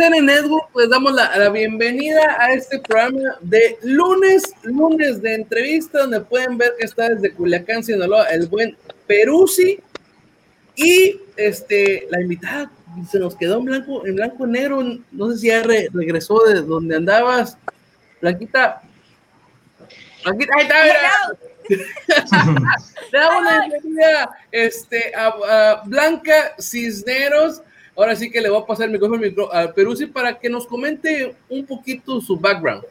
ISN Network? Pues damos la, bienvenida a este programa de lunes, lunes de entrevista, donde pueden ver que está desde Culiacán, Sinaloa, el buen Perusi y este, la invitada se nos quedó en blanco, en blanco negro, no sé si ya regresó de donde andabas. Blanquita, Blanquita, ahí está, Le damos la bienvenida este, a Blanca Cisneros Ahora sí que le voy a pasar el micrófono a Peruzzi para que nos comente un poquito su background.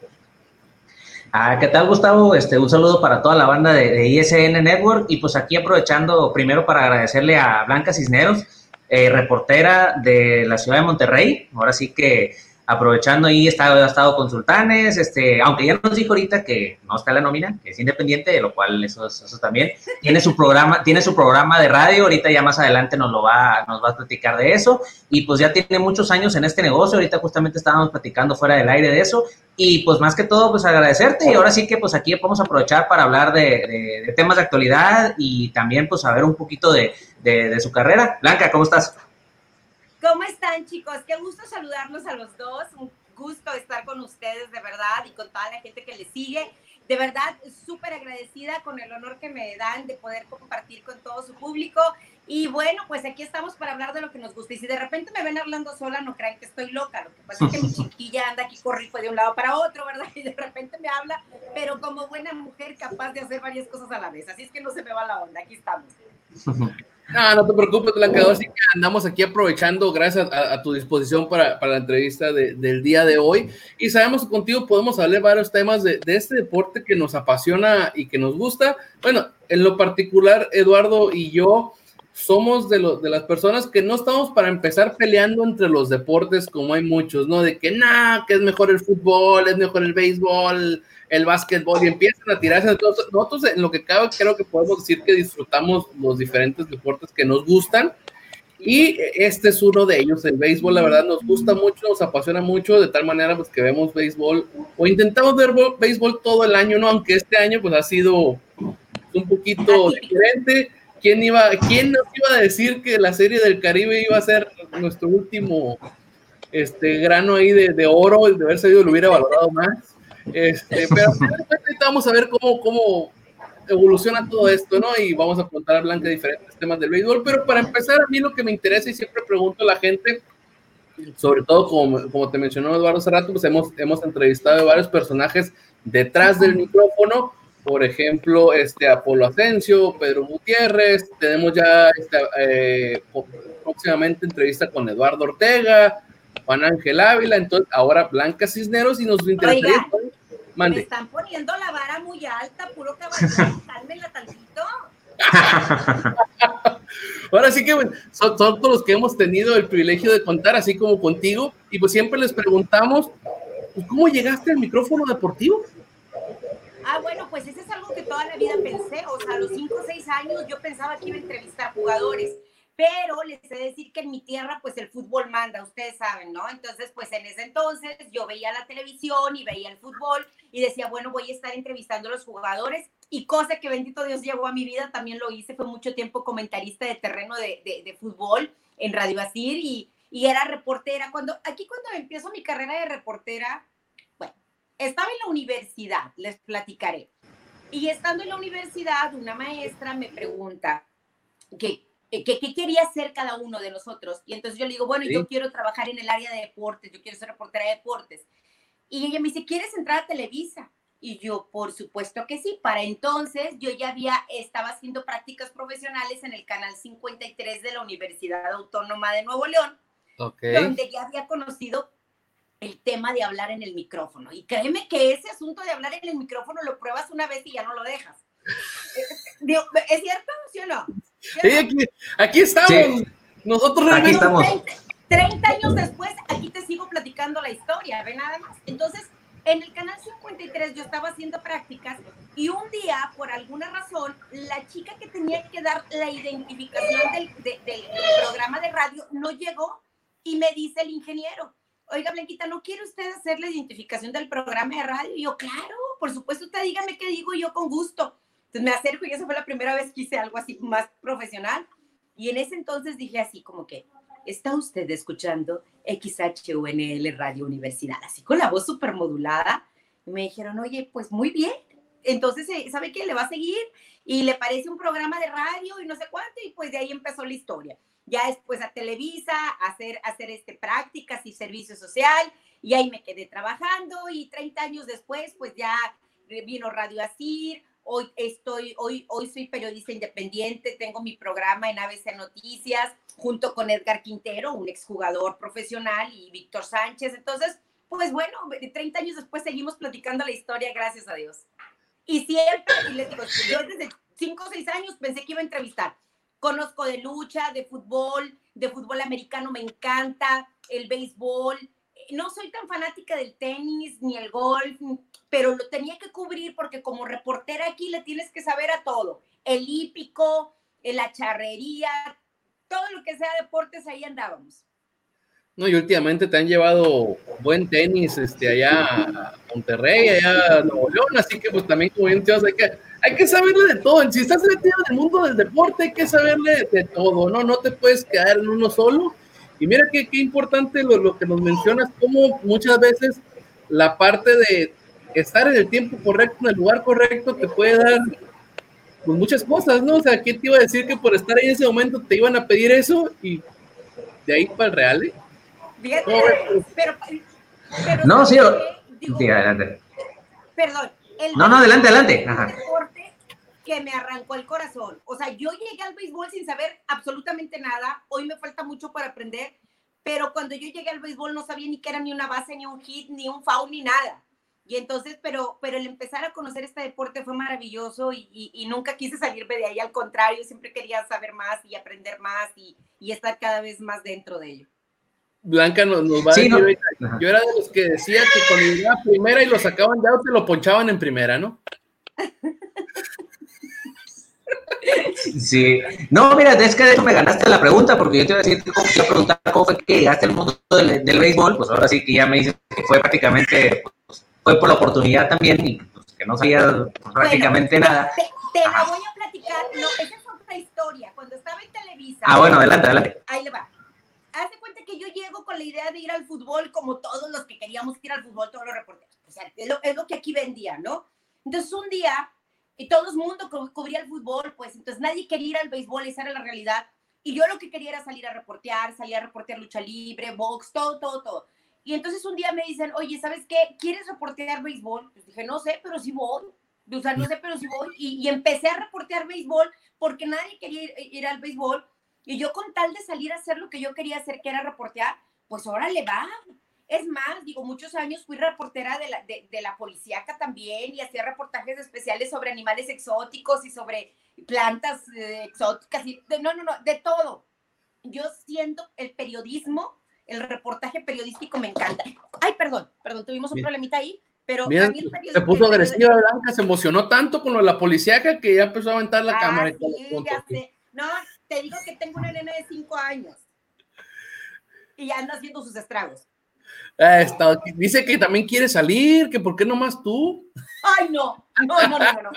Ah, ¿qué tal, Gustavo? Este, un saludo para toda la banda de, ISN Network y pues aquí aprovechando primero para agradecerle a Blanca Cisneros, eh, reportera de la ciudad de Monterrey. Ahora sí que aprovechando ahí, está, ha estado con Sultanes, este, aunque ya nos dijo ahorita que no está la nómina, que es independiente, de lo cual eso, eso también. Tiene su programa, tiene su programa de radio, ahorita ya más adelante nos lo va, nos va a platicar de eso, y pues ya tiene muchos años en este negocio, ahorita justamente estábamos platicando fuera del aire de eso, y pues más que todo, pues agradecerte, y ahora sí que pues aquí a aprovechar para hablar de, de, temas de actualidad y también pues saber un poquito de, de su carrera. Blanca, ¿cómo estás? ¿Cómo están chicos? Qué gusto saludarlos a los dos. Un gusto estar con ustedes de verdad y con toda la gente que les sigue. De verdad, súper agradecida con el honor que me dan de poder compartir con todo su público. Y bueno, pues aquí estamos para hablar de lo que nos gusta. Y si de repente me ven hablando sola, no crean que estoy loca. Lo que pasa es que mi chiquilla anda aquí corriendo de un lado para otro, ¿verdad? Y de repente me habla, pero como buena mujer capaz de hacer varias cosas a la vez. Así es que no se me va la onda. Aquí estamos. No, no te preocupes, Blanca. Así que andamos aquí aprovechando, gracias a, tu disposición para, para la entrevista de, del día de hoy. Y sabemos que contigo podemos hablar varios temas de, de, este deporte que nos apasiona y que nos gusta. Bueno, en lo particular, Eduardo y yo somos de, lo, de las personas que no estamos para empezar peleando entre los deportes como hay muchos, ¿no? De que, nada, que es mejor el fútbol, es mejor el béisbol, el básquetbol y empiezan a tirarse. Entonces, nosotros en lo que cabe creo que podemos decir que disfrutamos los diferentes deportes que nos gustan y este es uno de ellos, el béisbol, la verdad nos gusta mucho, nos apasiona mucho, de tal manera pues que vemos béisbol o intentamos ver béisbol todo el año, ¿no? Aunque este año pues ha sido un poquito diferente. ¿Quién, iba, ¿Quién nos iba a decir que la serie del Caribe iba a ser nuestro último este, grano ahí de, de oro? De haber salido lo hubiera valorado más. Este, pero vamos a ver cómo, cómo evoluciona todo esto, ¿no? Y vamos a contar a Blanca diferentes temas del béisbol. Pero para empezar, a mí lo que me interesa y siempre pregunto a la gente, sobre todo como, como te mencionó Eduardo hace pues hemos, hemos entrevistado a varios personajes detrás del micrófono. Por ejemplo, este Apolo Asensio, Pedro Gutiérrez, tenemos ya este, eh, próximamente entrevista con Eduardo Ortega, Juan Ángel Ávila, entonces ahora Blanca Cisneros y nos interesaría me están poniendo la vara muy alta, puro caballero, cálmenla tantito. Ahora sí que son, todos los que hemos tenido el privilegio de contar, así como contigo, y pues siempre les preguntamos, pues, ¿cómo llegaste al micrófono deportivo? Ah, bueno, pues ese es algo que toda la vida pensé, o sea, a los 5 o 6 años yo pensaba que iba a entrevistar jugadores pero les sé decir que en mi tierra pues el fútbol manda, ustedes saben, ¿no? Entonces pues en ese entonces yo veía la televisión y veía el fútbol y decía, bueno, voy a estar entrevistando a los jugadores y cosa que bendito Dios llegó a mi vida, también lo hice, fue mucho tiempo comentarista de terreno de, de, fútbol en Radio Asir y, y era reportera. Cuando, aquí cuando empiezo mi carrera de reportera, bueno, estaba en la universidad, les platicaré. Y estando en la universidad, una maestra me pregunta que eh, ¿Qué, quería hacer cada uno de nosotros. Y entonces yo le digo, bueno, yo quiero trabajar en el área de deportes, yo quiero ser reportera de deportes. Y ella me dice, ¿quieres entrar a Televisa? Y yo, por supuesto que sí. Para entonces yo ya había, estaba haciendo prácticas profesionales en el canal 53 de la Universidad Autónoma de Nuevo León, donde ya había conocido el tema de hablar en el micrófono. Y créeme que ese asunto de hablar en el micrófono lo pruebas una vez y ya no lo dejas. ¿Es cierto? ¿Sí o no? Aquí, estamos. Nosotros aquí estamos. 30, años después, aquí te sigo platicando la historia, ve nada más. Entonces, en el canal 53 yo estaba haciendo prácticas y un día, por alguna razón, la chica que tenía que dar la identificación del, del programa de radio no llegó y me dice el ingeniero, oiga Blanquita, ¿no quiere usted hacer la identificación del programa de radio? Y yo, claro, por supuesto, usted dígame qué digo yo con gusto Entonces me acerco y esa fue la primera vez que hice algo así más profesional. Y en ese entonces dije así como que, está usted escuchando XHUNL Radio Universidad, así con la voz súper modulada. Y me dijeron, oye, pues muy bien. Entonces, eh, ¿sabe qué? Le va a seguir y le parece un programa de radio y no sé cuánto. Y pues de ahí empezó la historia. Ya después a Televisa, hacer, hacer este, prácticas y servicio social. Y ahí me quedé trabajando y 30 años después, pues ya vino Radio Asir, hoy estoy, hoy, hoy soy periodista independiente, tengo mi programa en ABC Noticias, junto con Edgar Quintero, un exjugador profesional, y Víctor Sánchez. Entonces, pues bueno, 30 años después seguimos platicando la historia, gracias a Dios. Y siempre, y les digo, yo desde 5 o 6 años pensé que iba a entrevistar. Conozco de lucha, de fútbol, de fútbol americano me encanta, el béisbol, no soy tan fanática del tenis ni el golf, pero lo tenía que cubrir porque como reportera aquí le tienes que saber a todo. El hípico, la charrería, todo lo que sea deportes, ahí andábamos. No, y últimamente te han llevado buen tenis este, allá a Monterrey, allá a Nuevo León, así que pues también como bien hay que, hay que saberle de todo. Si estás metido en el mundo del deporte, hay que saberle de todo, ¿no? No te puedes quedar en uno solo y mira qué, qué importante lo, lo, que nos mencionas, como muchas veces la parte de estar en el tiempo correcto, en el lugar correcto, te puede dar pues, muchas cosas, ¿no? O sea, ¿quién te iba a decir que por estar ahí en ese momento te iban a pedir eso y de ahí para el Real? ¿eh? Pero, pero, no, sí, digo, sí, adelante. Perdón. El no, no, adelante, adelante. Ajá que me arrancó el corazón. O sea, yo llegué al béisbol sin saber absolutamente nada. Hoy me falta mucho para aprender, pero cuando yo llegué al béisbol no sabía ni que era ni una base, ni un hit, ni un foul, ni nada. Y entonces, pero, pero el empezar a conocer este deporte fue maravilloso y, y, nunca quise salirme de ahí. Al contrario, siempre quería saber más y aprender más y, y estar cada vez más dentro de ello. Blanca nos, nos va a decir, yo era de los que decía que cuando llegaba primera y lo sacaban ya, te lo ponchaban en primera, ¿no? Sí. No, mira, es que de hecho me ganaste la pregunta, porque yo te iba a decir cómo te preguntar cómo fue que llegaste al mundo del, béisbol, pues ahora sí que ya me dices que fue prácticamente, pues, fue por la oportunidad también y pues, que no sabía prácticamente nada. Te, la voy a platicar, no, esa es otra historia. Cuando estaba en Televisa. Ah, bueno, adelante, adelante. Ahí le va. Haz de cuenta que yo llego con la idea de ir al fútbol como todos los que queríamos ir al fútbol, todos los reporteros. O sea, es lo, es lo que aquí vendía, ¿no? Entonces un día y todo el mundo cubría el fútbol, pues entonces nadie quería ir al béisbol, esa era la realidad. Y yo lo que quería era salir a reportear, salir a reportear lucha libre, box, todo, todo, todo. Y entonces un día me dicen, oye, ¿sabes qué? ¿Quieres reportear béisbol? Pues dije, no sé, pero sí voy. O sea, no sé, pero sí voy. Y, y empecé a reportear béisbol porque nadie quería ir, ir, al béisbol. Y yo con tal de salir a hacer lo que yo quería hacer, que era reportear, pues ahora le va. Es más, digo, muchos años fui reportera de la, de, de la policíaca también y hacía reportajes especiales sobre animales exóticos y sobre plantas eh, exóticas y de, no, no, no, de todo. Yo siento el periodismo, el reportaje periodístico me encanta. Ay, perdón, perdón, tuvimos un Bien. problemita ahí, pero Bien, se puso agresiva Blanca, se emocionó tanto con lo de la policíaca que ya empezó a aventar la ah, cámara. Sí, ya sé. No, te digo que tengo una nena de cinco años y ya anda haciendo sus estragos. Está, dice que también quiere salir, que por qué no más tú. Ay, no, no, no, no, no.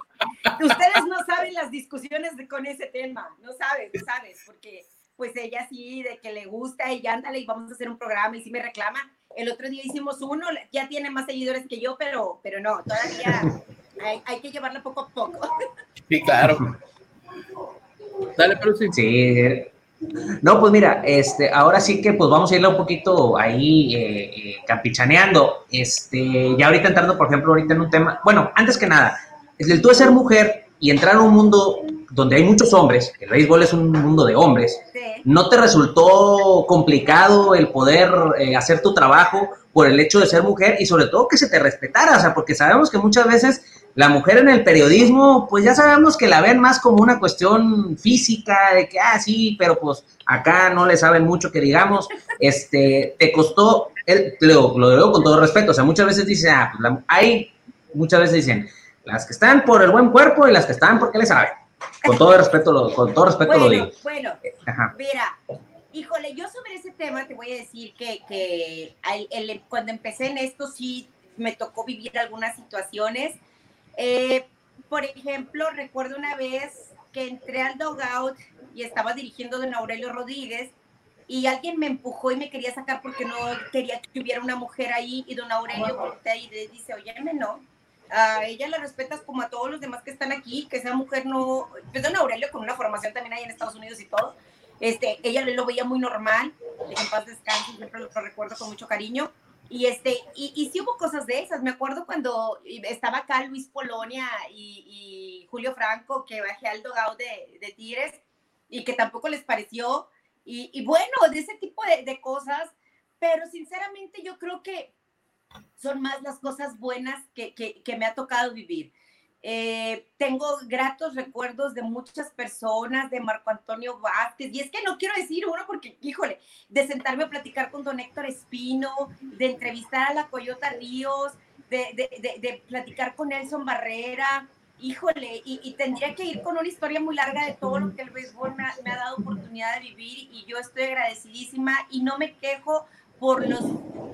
Ustedes no saben las discusiones de, con ese tema, no sabes, no sabes, porque pues ella sí, de que le gusta y ándale y vamos a hacer un programa y sí me reclama. El otro día hicimos uno, ya tiene más seguidores que yo, pero, pero no, todavía hay, hay que llevarla poco a poco. Sí, claro. Dale, pero sí. Sí, no, pues mira, este, ahora sí que pues vamos a irle un poquito ahí eh, eh, campichaneando. Este, ya ahorita entrando, por ejemplo, ahorita en un tema, bueno, antes que nada, el tú de ser mujer y entrar a un mundo donde hay muchos hombres, el béisbol es un mundo de hombres, sí. ¿no te resultó complicado el poder eh, hacer tu trabajo por el hecho de ser mujer y sobre todo que se te respetara? O sea, porque sabemos que muchas veces la mujer en el periodismo, pues ya sabemos que la ven más como una cuestión física, de que, ah, sí, pero pues acá no le saben mucho que digamos, este, te costó, el, lo, lo digo con todo respeto, o sea, muchas veces dicen, ah, pues la, hay, muchas veces dicen, las que están por el buen cuerpo y las que están porque le saben. Con todo respeto, lo, con todo respeto bueno, lo digo. Bueno, Ajá. mira, híjole, yo sobre ese tema te voy a decir que, que el, el, cuando empecé en esto sí me tocó vivir algunas situaciones. Eh, por ejemplo, recuerdo una vez que entré al dogout y estaba dirigiendo don Aurelio Rodríguez y alguien me empujó y me quería sacar porque no quería que hubiera una mujer ahí y don Aurelio voltea y le dice, oye, no, a ella la respetas como a todos los demás que están aquí, que esa mujer no, pues don Aurelio con una formación también ahí en Estados Unidos y todo, este, ella lo veía muy normal, en paz descanse, siempre lo recuerdo con mucho cariño, y, este, y, y, sí hubo cosas de esas. Me acuerdo cuando estaba acá Luis Polonia y, Julio Franco, que bajé al dogado de, de y que tampoco les pareció. Y, bueno, de ese tipo de, de, cosas. Pero sinceramente yo creo que son más las cosas buenas que, que, que me ha tocado vivir. Eh, tengo gratos recuerdos de muchas personas, de Marco Antonio Vázquez, y es que no quiero decir uno porque, híjole, de sentarme a platicar con don Héctor Espino, de entrevistar a la Coyota Ríos, de, platicar con Nelson Barrera, híjole, y, tendría que ir con una historia muy larga de todo lo que el béisbol me ha, dado oportunidad de vivir, y yo estoy agradecidísima y no me quejo por los,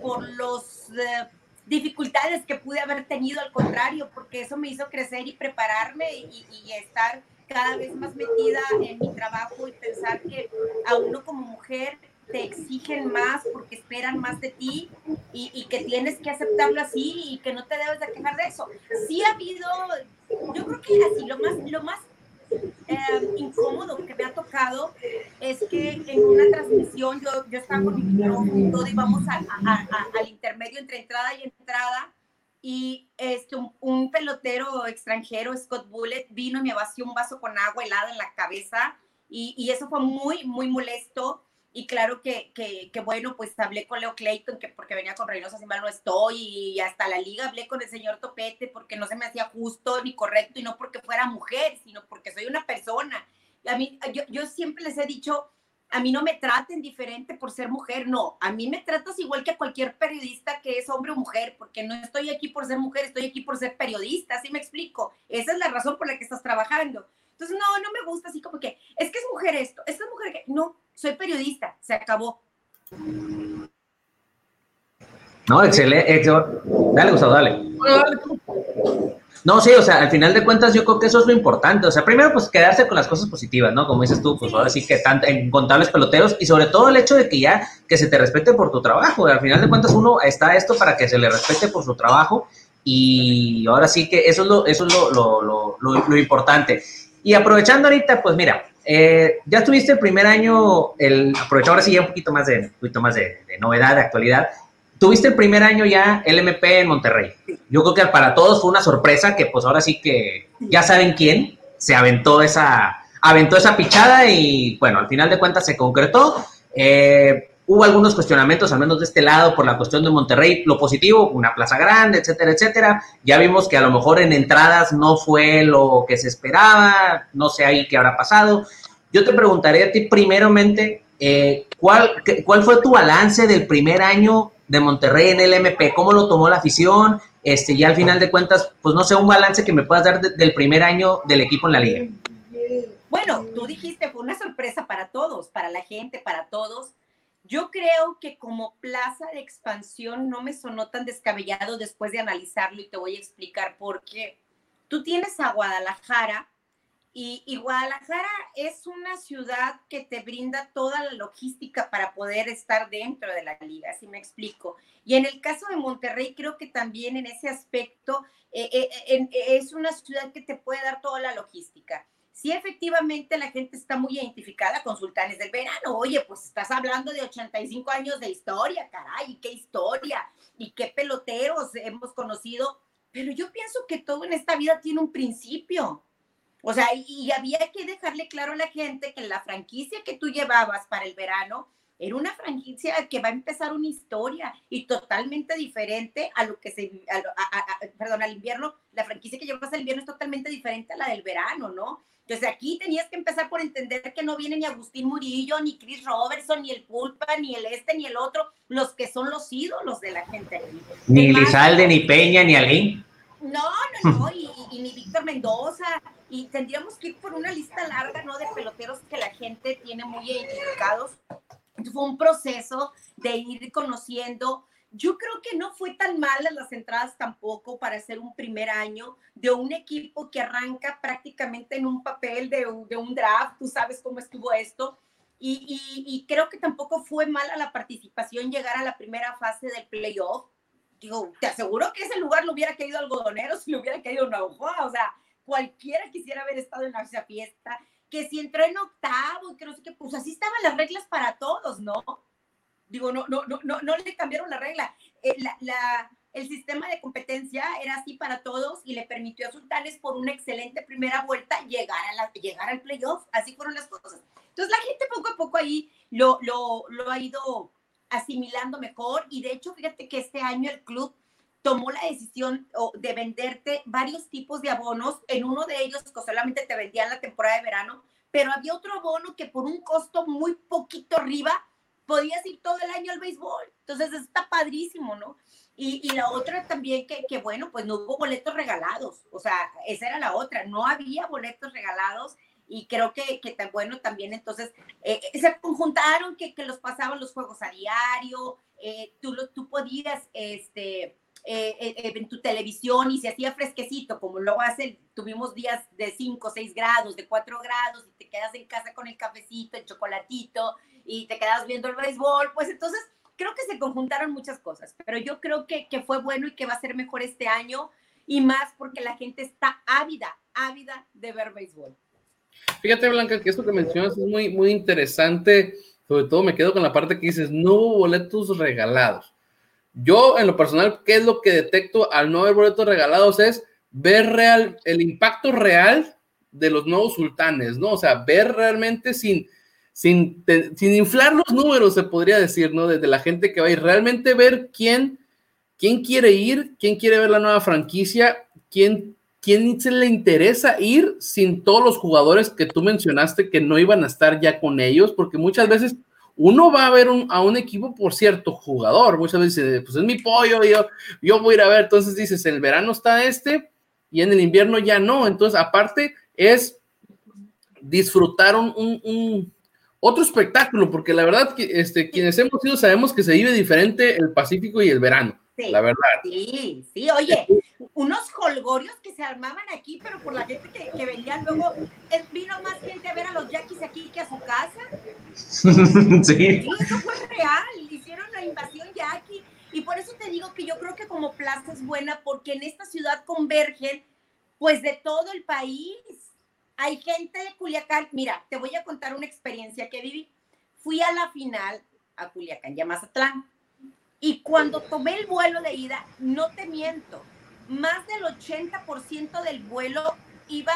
por los eh, dificultades que pude haber tenido, al contrario, porque eso me hizo crecer y prepararme y, estar cada vez más metida en mi trabajo y pensar que a uno como mujer te exigen más porque esperan más de ti y, que tienes que aceptarlo así y que no te debes de quejar de eso. Sí ha habido, yo creo que así, lo más, lo más eh, incómodo que me ha tocado es que en una transmisión yo, yo estaba con mi micrófono todo y vamos al intermedio entre entrada y entrada y este, un, pelotero extranjero, Scott Bullet, vino y me vació un vaso con agua helada en la cabeza y, y eso fue muy, muy molesto y claro que, que, que, bueno, pues hablé con Leo Clayton, que porque venía con Reynosa, si mal no estoy, y hasta la liga hablé con el señor Topete, porque no se me hacía justo ni correcto, y no porque fuera mujer, sino porque soy una persona. a mí, yo, yo siempre les he dicho, a mí no me traten diferente por ser mujer, no, a mí me tratas igual que a cualquier periodista que es hombre o mujer, porque no estoy aquí por ser mujer, estoy aquí por ser periodista, así me explico. Esa es la razón por la que estás trabajando. Entonces, no, no me gusta así como que, es que es mujer esto, es que es mujer que, no, soy periodista, se acabó. No, excelente. Dale, Gustavo, dale. No, sí, o sea, al final de cuentas yo creo que eso es lo importante. O sea, primero pues quedarse con las cosas positivas, ¿no? Como dices tú, pues ahora sí que tanto en contables peloteros y sobre todo el hecho de que ya que se te respete por tu trabajo. Al final de cuentas uno está esto para que se le respete por su trabajo y ahora sí que eso es lo, eso es lo, lo, lo, lo importante. Y aprovechando ahorita, pues mira, eh, ya tuviste el primer año, el, aprovecho ahora sí ya un poquito más de, un poquito más de, novedad, de actualidad. Tuviste el primer año ya el MP en Monterrey. Yo creo que para todos fue una sorpresa que pues ahora sí que ya saben quién se aventó esa, aventó esa pichada y bueno, al final de cuentas se concretó. Eh, Hubo algunos cuestionamientos, al menos de este lado, por la cuestión de Monterrey. Lo positivo, una plaza grande, etcétera, etcétera. Ya vimos que a lo mejor en entradas no fue lo que se esperaba. No sé ahí qué habrá pasado. Yo te preguntaré a ti primeramente, eh, ¿cuál, ¿cuál fue tu balance del primer año de Monterrey en el MP? ¿Cómo lo tomó la afición? Este, y al final de cuentas, pues no sé, un balance que me puedas dar del primer año del equipo en la liga. Bueno, tú dijiste, fue una sorpresa para todos, para la gente, para todos. Yo creo que como plaza de expansión no me sonó tan descabellado después de analizarlo y te voy a explicar por qué. Tú tienes a Guadalajara y, Guadalajara es una ciudad que te brinda toda la logística para poder estar dentro de la liga, si me explico. Y en el caso de Monterrey, creo que también en ese aspecto eh, eh, es una ciudad que te puede dar toda la logística si efectivamente la gente está muy identificada con Sultanes del Verano. Oye, pues estás hablando de 85 años de historia, caray, qué historia y qué peloteros hemos conocido. Pero yo pienso que todo en esta vida tiene un principio. O sea, y había que dejarle claro a la gente que la franquicia que tú llevabas para el verano era una franquicia que va a empezar una historia y totalmente diferente a lo que se, perdón, al invierno, la franquicia que llevas al invierno es totalmente diferente a la del verano, ¿no? Entonces aquí tenías que empezar por entender que no viene ni Agustín Murillo, ni Chris Robertson, ni el Pulpa, ni el este, ni el otro, los que son los ídolos de la gente. Ni Lizalde, ni Peña, ni Alín. No, no, no, y, ni Víctor Mendoza, y tendríamos que ir por una lista larga, ¿no? De peloteros que la gente tiene muy identificados. Fue un proceso de ir conociendo yo creo que no fue tan malas las entradas tampoco para hacer un primer año de un equipo que arranca prácticamente en un papel de, de un draft, tú sabes cómo estuvo esto, y, y, creo que tampoco fue mala la participación llegar a la primera fase del playoff. Digo, te aseguro que ese lugar lo hubiera querido algodonero si lo hubiera querido Naujoa, o sea, cualquiera quisiera haber estado en esa fiesta, que si entró en octavo, que no sé qué, pues así estaban las reglas para todos, ¿no? Digo, no, no, no, no, no le cambiaron la regla. Eh, la, el sistema de competencia era así para todos y le permitió a Sultanes por una excelente primera vuelta llegar, a la, llegar al playoff. Así fueron las cosas. Entonces la gente poco a poco ahí lo, lo, lo ha ido asimilando mejor y de hecho fíjate que este año el club tomó la decisión de venderte varios tipos de abonos. En uno de ellos que solamente te vendían la temporada de verano, pero había otro abono que por un costo muy poquito arriba podías ir todo el año al béisbol. Entonces está padrísimo, ¿no? Y, y la otra también que, que, bueno, pues no hubo boletos regalados. O sea, esa era la otra. No había boletos regalados y creo que, que tan bueno también entonces eh, se conjuntaron que, que, los pasaban los juegos a diario, eh, tú, tú podías este, eh, en tu televisión y se hacía fresquecito, como luego hace, tuvimos días de 5, 6 grados, de 4 grados y te quedas en casa con el cafecito, el chocolatito y te quedas viendo el béisbol, pues entonces creo que se conjuntaron muchas cosas, pero yo creo que, que fue bueno y que va a ser mejor este año y más porque la gente está ávida, ávida de ver béisbol. Fíjate, Blanca, que esto que mencionas es muy, muy interesante. Sobre todo me quedo con la parte que dices, no hubo boletos regalados. Yo, en lo personal, ¿qué es lo que detecto al no haber boletos regalados? Es ver real, el impacto real de los nuevos sultanes, ¿no? O sea, ver realmente sin, sin, sin inflar los números, se podría decir, ¿no? Desde la gente que va a ir, realmente ver quién, quién quiere ir, quién quiere ver la nueva franquicia, quién ¿quién se le interesa ir sin todos los jugadores que tú mencionaste que no iban a estar ya con ellos? Porque muchas veces uno va a ver a un equipo por cierto jugador, muchas veces dice, pues es mi pollo, yo, yo voy a ir a ver, entonces dices, el verano está este y en el invierno ya no, entonces aparte es disfrutar un, otro espectáculo, porque la verdad que este, quienes hemos ido sabemos que se vive diferente el Pacífico y el verano. La verdad. Sí, sí, oye, unos holgorios que se armaban aquí, pero por la gente que, que venía luego, vino más gente a ver a los yaquis aquí que a su casa. sí. Eso fue real, hicieron la invasión yaqui. Y por eso te digo que yo creo que como plaza es buena, porque en esta ciudad convergen, pues de todo el país. Hay gente de Culiacán. Mira, te voy a contar una experiencia que viví. Fui a la final a Culiacán y a Mazatlán y cuando tomé el vuelo de ida, no te miento, más del 80% del vuelo iba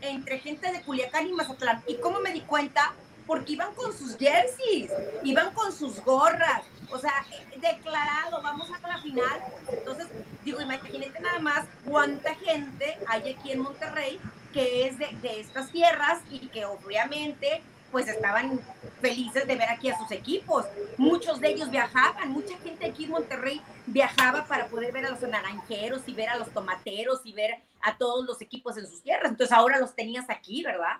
entre gente de Culiacán y Mazatlán. ¿Y cómo me di cuenta? Porque iban con sus jerseys, iban con sus gorras, o sea, declarado, vamos a la final. Entonces, digo, imagínate nada más cuánta gente hay aquí en Monterrey que es de, estas tierras y que obviamente pues estaban felices de ver aquí a sus equipos. Muchos de ellos viajaban, mucha gente aquí en Monterrey viajaba para poder ver a los naranjeros y ver a los tomateros y ver a todos los equipos en sus tierras. Entonces ahora los tenías aquí, ¿verdad?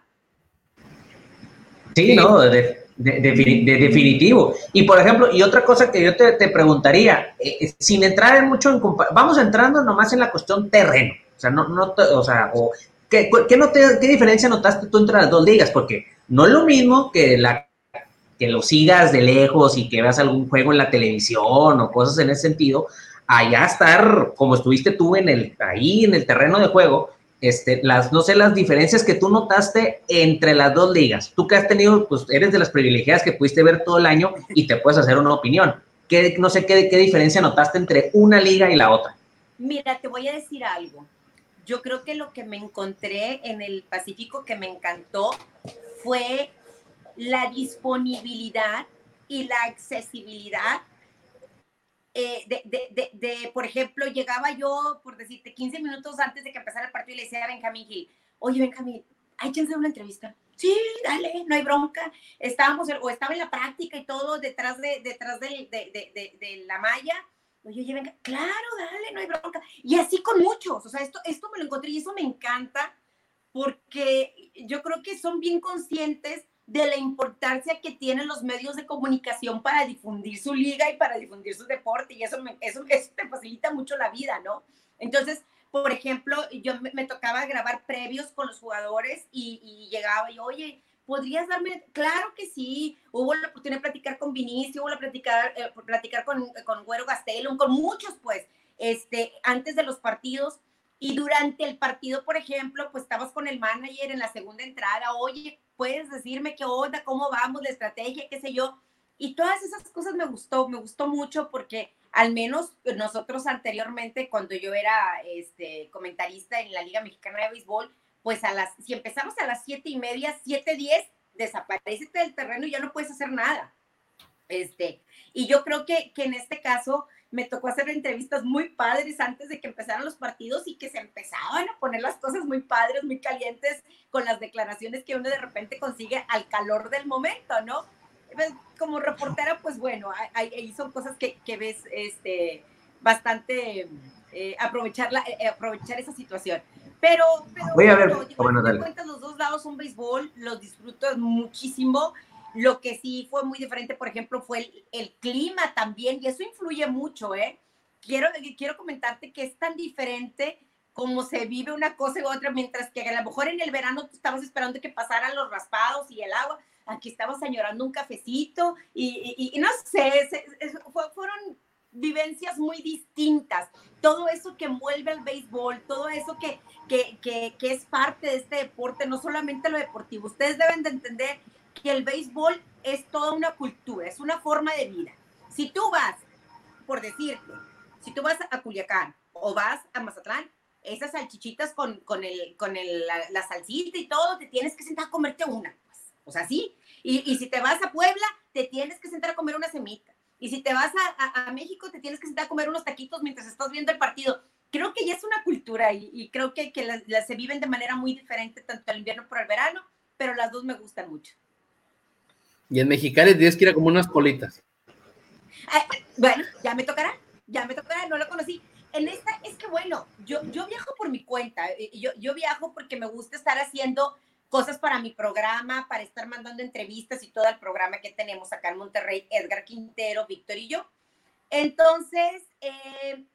Sí, no, de, definitivo. Y por ejemplo, y otra cosa que yo te, preguntaría, eh, eh, sin entrar en mucho en vamos entrando nomás en la cuestión terreno. O sea, no, no, o sea, o, ¿qué, qué, no ¿qué diferencia notaste tú entre las dos ligas? Porque no es lo mismo que, la, que lo sigas de lejos y que veas algún juego en la televisión o cosas en ese sentido, allá estar como estuviste tú en el, ahí en el terreno de juego, este, las, no sé, las diferencias que tú notaste entre las dos ligas. Tú que has tenido, pues eres de las privilegiadas que pudiste ver todo el año y te puedes hacer una opinión. ¿Qué, no sé qué, qué diferencia notaste entre una liga y la otra. Mira, te voy a decir algo. Yo creo que lo que me encontré en el Pacífico que me encantó fue la disponibilidad y la accesibilidad eh, de, por ejemplo, llegaba yo, por decirte, 15 minutos antes de que empezara el partido y le decía a Benjamín Gil, oye Benjamín, ¿hay chance de una entrevista? Sí, dale, no hay bronca. Estábamos, o estaba en la práctica y todo detrás de, detrás de, la malla. Oye, oye, venga, claro, dale, no hay bronca. Y así con muchos, o sea, esto, esto me lo encontré y eso me encanta porque yo creo que son bien conscientes de la importancia que tienen los medios de comunicación para difundir su liga y para difundir su deporte, y eso, me, eso, eso te facilita mucho la vida, ¿no? Entonces, por ejemplo, yo me, tocaba grabar previos con los jugadores y, llegaba y, oye, ¿podrías darme? Claro que sí, hubo la oportunidad de platicar con Vinicio, hubo la platicar, eh, platicar con, con Güero Gastelum, con muchos, pues, este, antes de los partidos, y durante el partido, por ejemplo, pues estabas con el manager en la segunda entrada, oye, puedes decirme qué onda, cómo vamos, la estrategia, qué sé yo. Y todas esas cosas me gustó, me gustó mucho porque al menos nosotros anteriormente, cuando yo era este, comentarista en la Liga Mexicana de Béisbol, pues a las, si empezamos a las siete y media, siete, diez, desaparece del terreno y ya no puedes hacer nada. Este, y yo creo que, que en este caso, me tocó hacer entrevistas muy padres antes de que empezaran los partidos y que se empezaban a poner las cosas muy padres, muy calientes con las declaraciones que uno de repente consigue al calor del momento, ¿no? Pues, como reportera, pues bueno, ahí son cosas que, que ves este, bastante eh, aprovechar, eh, aprovechar esa situación. Pero, pero Voy a ver, bueno, los dos lados son béisbol, los disfruto muchísimo lo que sí fue muy diferente, por ejemplo, fue el, clima también, y eso influye mucho, ¿eh? Quiero, quiero comentarte que es tan diferente como se vive una cosa y otra, mientras que a lo mejor en el verano estabas esperando que pasaran los raspados y el agua, aquí estabas añorando un cafecito y, y, no sé, fueron vivencias muy distintas. Todo eso que envuelve el béisbol, todo eso que, que, que, que es parte de este deporte, no solamente lo deportivo. Ustedes deben de entender que el béisbol es toda una cultura, es una forma de vida. Si tú vas, por decirte, si tú vas a Culiacán o vas a Mazatlán, esas salchichitas con, con, el, con el, la, salsita y todo, te tienes que sentar a comerte una. Pues. O sea, sí. Y, y, si te vas a Puebla, te tienes que sentar a comer una semita. Y si te vas a, a, México, te tienes que sentar a comer unos taquitos mientras estás viendo el partido. Creo que ya es una cultura y, y creo que, que las, se viven de manera muy diferente, tanto el invierno como el verano, pero las dos me gustan mucho. Y en Mexicali tienes que ir a como unas colitas. bueno, ya me tocará, ya me tocará, no lo conocí. En esta, es que bueno, yo, yo viajo por mi cuenta, eh, yo, yo viajo porque me gusta estar haciendo cosas para mi programa, para estar mandando entrevistas y todo el programa que tenemos acá en Monterrey, Edgar Quintero, Víctor y yo. Entonces, eh,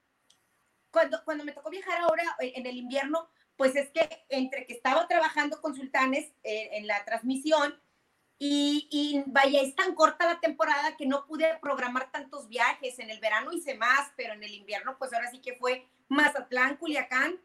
cuando, cuando me tocó viajar ahora eh, en el invierno, pues es que entre que estaba trabajando con Sultanes en la transmisión, y, vaya, es tan corta la temporada que no pude programar tantos viajes. En el verano hice más, pero en el invierno, pues ahora sí que fue Mazatlán, Culiacán.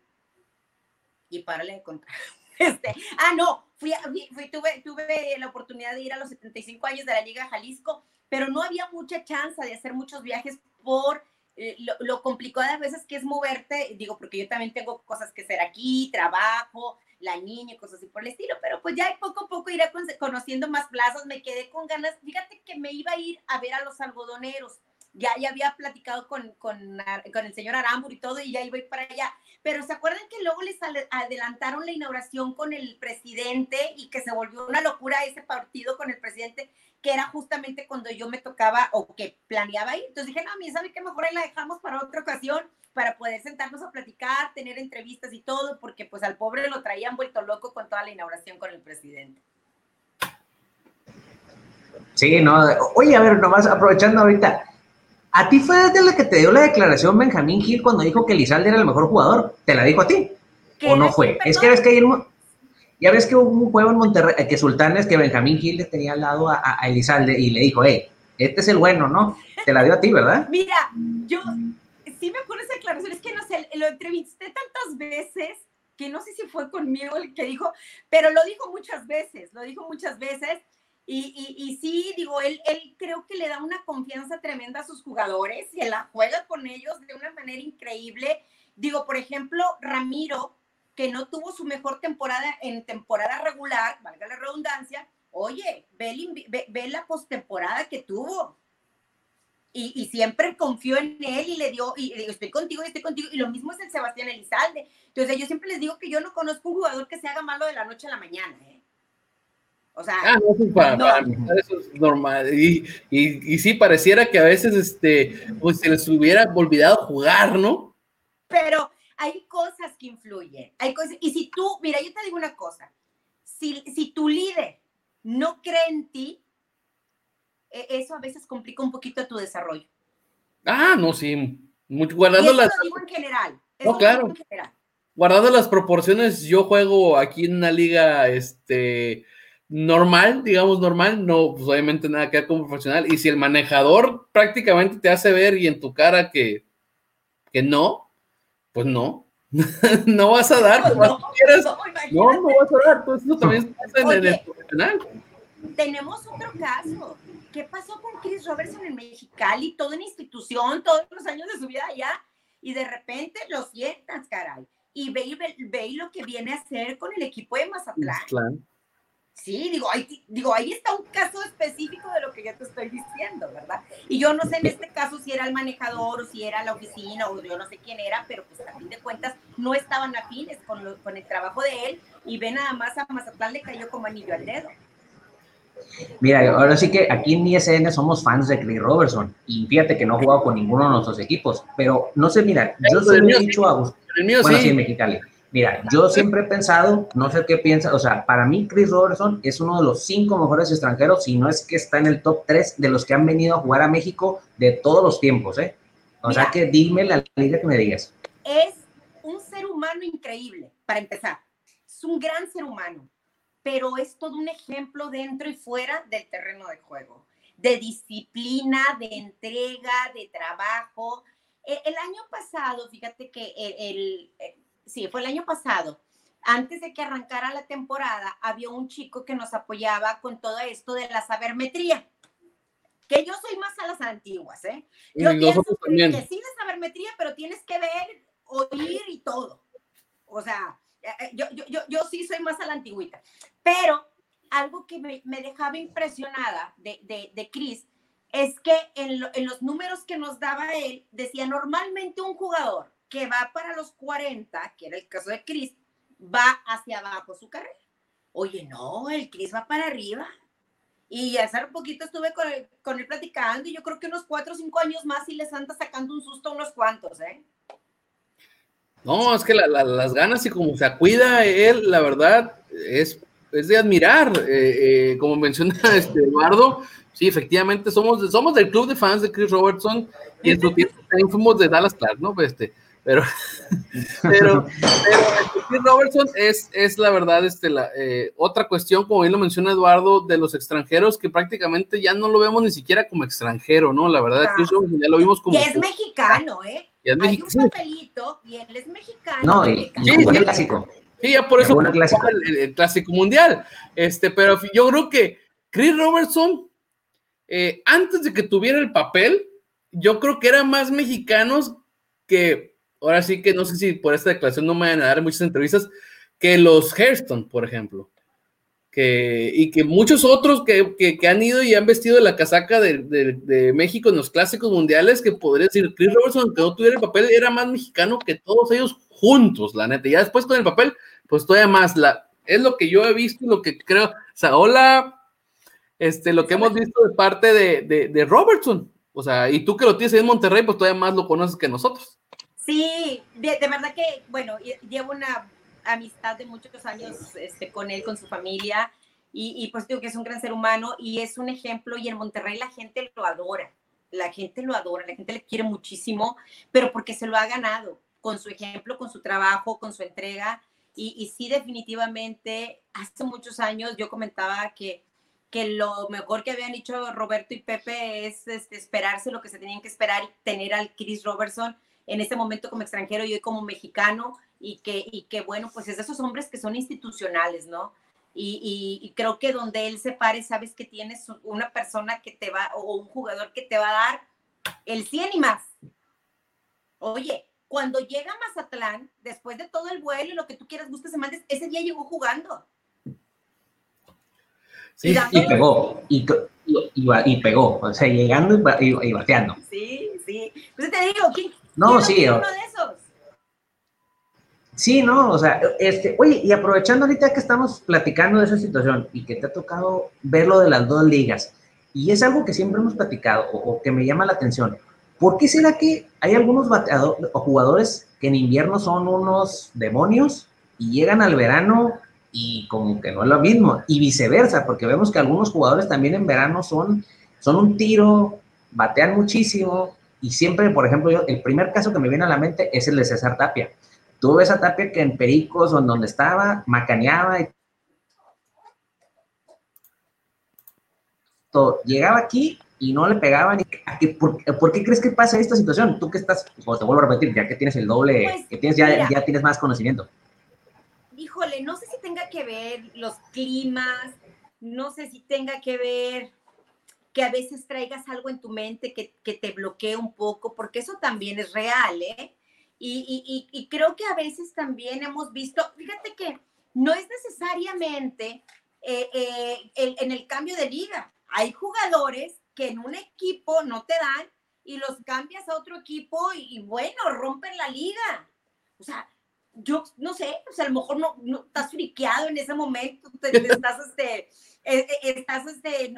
Y párale de contar. Este, ah, no, fui, fui, tuve, tuve la oportunidad de ir a los 75 años de la Liga Jalisco, pero no había mucha chance de hacer muchos viajes por eh, lo, lo, complicado a veces que es moverte, digo, porque yo también tengo cosas que hacer aquí, trabajo, la niña cosas así por el estilo, pero pues ya poco a poco iré conociendo más plazas, me quedé con ganas, fíjate que me iba a ir a ver a los algodoneros, ya, ya había platicado con, con, con el señor Arambur y todo, y ya iba a ir para allá, pero ¿se acuerdan que luego les adelantaron la inauguración con el presidente y que se volvió una locura ese partido con el presidente? que era justamente cuando yo me tocaba o que planeaba ir. Entonces dije, no, a mí, ¿sabe qué? Mejor ahí la dejamos para otra ocasión para poder sentarnos a platicar, tener entrevistas y todo, porque pues al pobre lo traían vuelto loco con toda la inauguración con el presidente. Sí, no, oye, a ver, nomás aprovechando ahorita, ¿a ti fue desde la que te dio la declaración Benjamín Gil cuando dijo que Lizalde era el mejor jugador? ¿Te la dijo a ti? ¿O no fue? Es que ves que ya ves que hubo un juego en Monterrey, eh, que Sultanes, que Benjamín Gil le tenía al lado a, a Elizalde y le dijo, hey, este es el bueno, ¿no? Te la dio a ti, ¿verdad? Mira, yo sí me acuerdo esa declaración, es que no sé, lo entrevisté tantas veces que no sé si fue conmigo el que dijo, pero lo dijo muchas veces, lo dijo muchas veces. Y, sí, digo, él, él creo que le da una confianza tremenda a sus jugadores y la juega con ellos de una manera increíble. Digo, por ejemplo, Ramiro, que no tuvo su mejor temporada en temporada regular, valga la redundancia, oye, ve, ve la postemporada que tuvo y, siempre confió en él y le dio, y, digo, estoy contigo y estoy contigo, y lo mismo es el Sebastián Elizalde. Entonces yo siempre les digo que yo no conozco un jugador que se haga malo de la noche a la mañana, ¿eh? O sea, ah, no, para, eso es normal. Y, y, sí, pareciera que a veces este, pues se les hubiera olvidado jugar, ¿no? Pero hay cosas que influyen. Hay cosas, y si tú, mira, yo te digo una cosa, si, si tu líder no cree en ti, e, eso a veces complica un poquito tu desarrollo. Ah, no, sí. guardando las... lo digo en general. no, claro. Guardando las proporciones, yo juego aquí en una liga, este, normal, digamos normal, no, pues obviamente nada que ver como profesional. Y si el manejador prácticamente te hace ver y en tu cara que, que no, pues no. no vas a dar, pues no, no, no, vas a dar, pues eso también pasa en, el profesional. Tenemos otro caso. ¿Qué pasó con Chris Robertson en Mexicali? Toda una institución, todos los años de su vida allá, y de repente lo sientas, caray. Y ve, ve, lo que viene a hacer con el equipo de Mazatlán. Sí, digo ahí, digo, ahí está un caso específico de lo que yo te estoy diciendo, ¿verdad? Y yo no sé en este caso si era el manejador o si era la oficina o yo no sé quién era, pero pues a fin de cuentas no estaban afines con, con el trabajo de él y ve nada más a Mazatlán le cayó como anillo al dedo. Mira, ahora sí que aquí en ISN somos fans de Chris Robertson y fíjate que no he jugado con ninguno de nuestros equipos, pero no sé, mira, yo soy he dicho a bueno, sí, en Mexicali Mira, yo siempre he pensado, no sé qué piensa, o sea, para mí Chris Robertson es uno de los cinco mejores extranjeros, si no es que está en el top tres de los que han venido a jugar a México de todos los tiempos, ¿eh? O sea que dime la liga que me digas. Es un ser humano increíble, para empezar. Es un gran ser humano, pero es todo un ejemplo dentro y fuera del terreno de juego, de disciplina, de entrega, de trabajo. E, el año pasado, fíjate que el sí, fue el año pasado, antes de que arrancara la temporada, había un chico que nos apoyaba con todo esto de la sabermetría. Que yo soy más a las antiguas, ¿eh? Yo pienso que sí de sabermetría, pero tienes que ver, oír y todo. O sea, eh, eh, yo, yo, yo, yo sí soy más a la antigüita. Pero algo que me, me dejaba impresionada de, de, de Chris es que en, en, los números que nos daba él, decía normalmente un jugador que va para los 40, que era el caso de Chris, va hacia abajo su carrera. Oye, no, el Chris va para arriba. Y hace poquito estuve con él, platicando y yo creo que unos 4 o 5 años más y les anda sacando un susto a unos cuantos, ¿eh? No, es que las ganas y como se cuida él, la verdad, es, es de admirar. Eh, eh, como menciona este Eduardo, sí, efectivamente, somos, somos del club de fans de Chris Robertson y en su tiempo también fuimos de Dallas Clark, ¿no? Pues, este, pero, pero, pero Robertson es, es la verdad, este, la, eh, otra cuestión, como bien lo menciona Eduardo, de los extranjeros, que prácticamente ya no lo vemos ni siquiera como extranjero, ¿no? La verdad, que ya lo vimos como. Y es mexicano, ¿eh? Y es Hay un papelito y él es mexicano. No, y, y el clásico. Sí, ya por eso el clásico. El, clásico mundial. Este, pero yo creo que Chris Robertson, eh, antes de que tuviera el papel, yo creo que era más mexicanos que ahora sí que no sé si por esta declaración no me van a dar muchas entrevistas, que los Hairston, por ejemplo. Que, y que muchos otros que, que, han ido y han vestido la casaca de, de, México en los clásicos mundiales, que podría decir, Chris Robertson, que no tuviera el papel, era más mexicano que todos ellos juntos, la neta. Y ya después con el papel, pues todavía más. La, es lo que yo he visto y lo que creo. O sea, hola, este, lo que hemos visto de parte de, de Robertson. O sea, y tú que lo tienes en Monterrey, pues todavía más lo conoces que nosotros. Sí, de, verdad que, bueno, llevo una amistad de muchos años este, con él, con su familia, y, y, pues digo que es un gran ser humano y es un ejemplo, y en Monterrey la gente lo adora, la gente lo adora, la gente le quiere muchísimo, pero porque se lo ha ganado, con su ejemplo, con su trabajo, con su entrega, y, y sí, definitivamente, hace muchos años yo comentaba que que lo mejor que habían dicho Roberto y Pepe es este, esperarse lo que se tenían que esperar y tener al Chris Robertson en este momento como extranjero y hoy como mexicano y que, y que bueno, pues es de esos hombres que son institucionales, ¿no? Y, y, creo que donde él se pare, sabes que tienes una persona que te va, o un jugador que te va a dar el 100 y más. Oye, cuando llega a Mazatlán, después de todo el vuelo y lo que tú quieras, gustes, mandes, ese día llegó jugando. Sí, y, pegó, y, y, pegó, o sea, llegando y, bateando. Sí, sí. Pues te digo, ¿quién, no, sí. Uno de esos? Sí, no, o sea, este, oye, y aprovechando ahorita que estamos platicando de esa situación y que te ha tocado ver lo de las dos ligas, y es algo que siempre hemos platicado o, que me llama la atención, ¿por qué será que hay algunos bateadores o jugadores que en invierno son unos demonios y llegan al verano y como que no es lo mismo, y viceversa, porque vemos que algunos jugadores también en verano son, son un tiro, batean muchísimo, y siempre, por ejemplo, yo, el primer caso que me viene a la mente es el de César Tapia. Tuve esa Tapia que en Pericos, o en donde estaba, macaneaba y todo. Llegaba aquí y no le pegaban. ¿Por, qué crees que pasa esta situación? Tú que estás, o te vuelvo a repetir, ya que tienes el doble, pues, que tienes ya, ya tienes más conocimiento. Híjole, no sé si tenga que ver los climas, no sé si tenga que ver que a veces traigas algo en tu mente que, te bloquee un poco, porque eso también es real, ¿eh? Y, creo que a veces también hemos visto, fíjate que no es necesariamente eh, eh, en el cambio de liga. Hay jugadores que en un equipo no te dan y los cambias a otro equipo y, bueno, rompen la liga. O sea, yo no sé, o sea, a lo mejor no, no estás friqueado en ese momento, te, estás, este, eh, estás, este,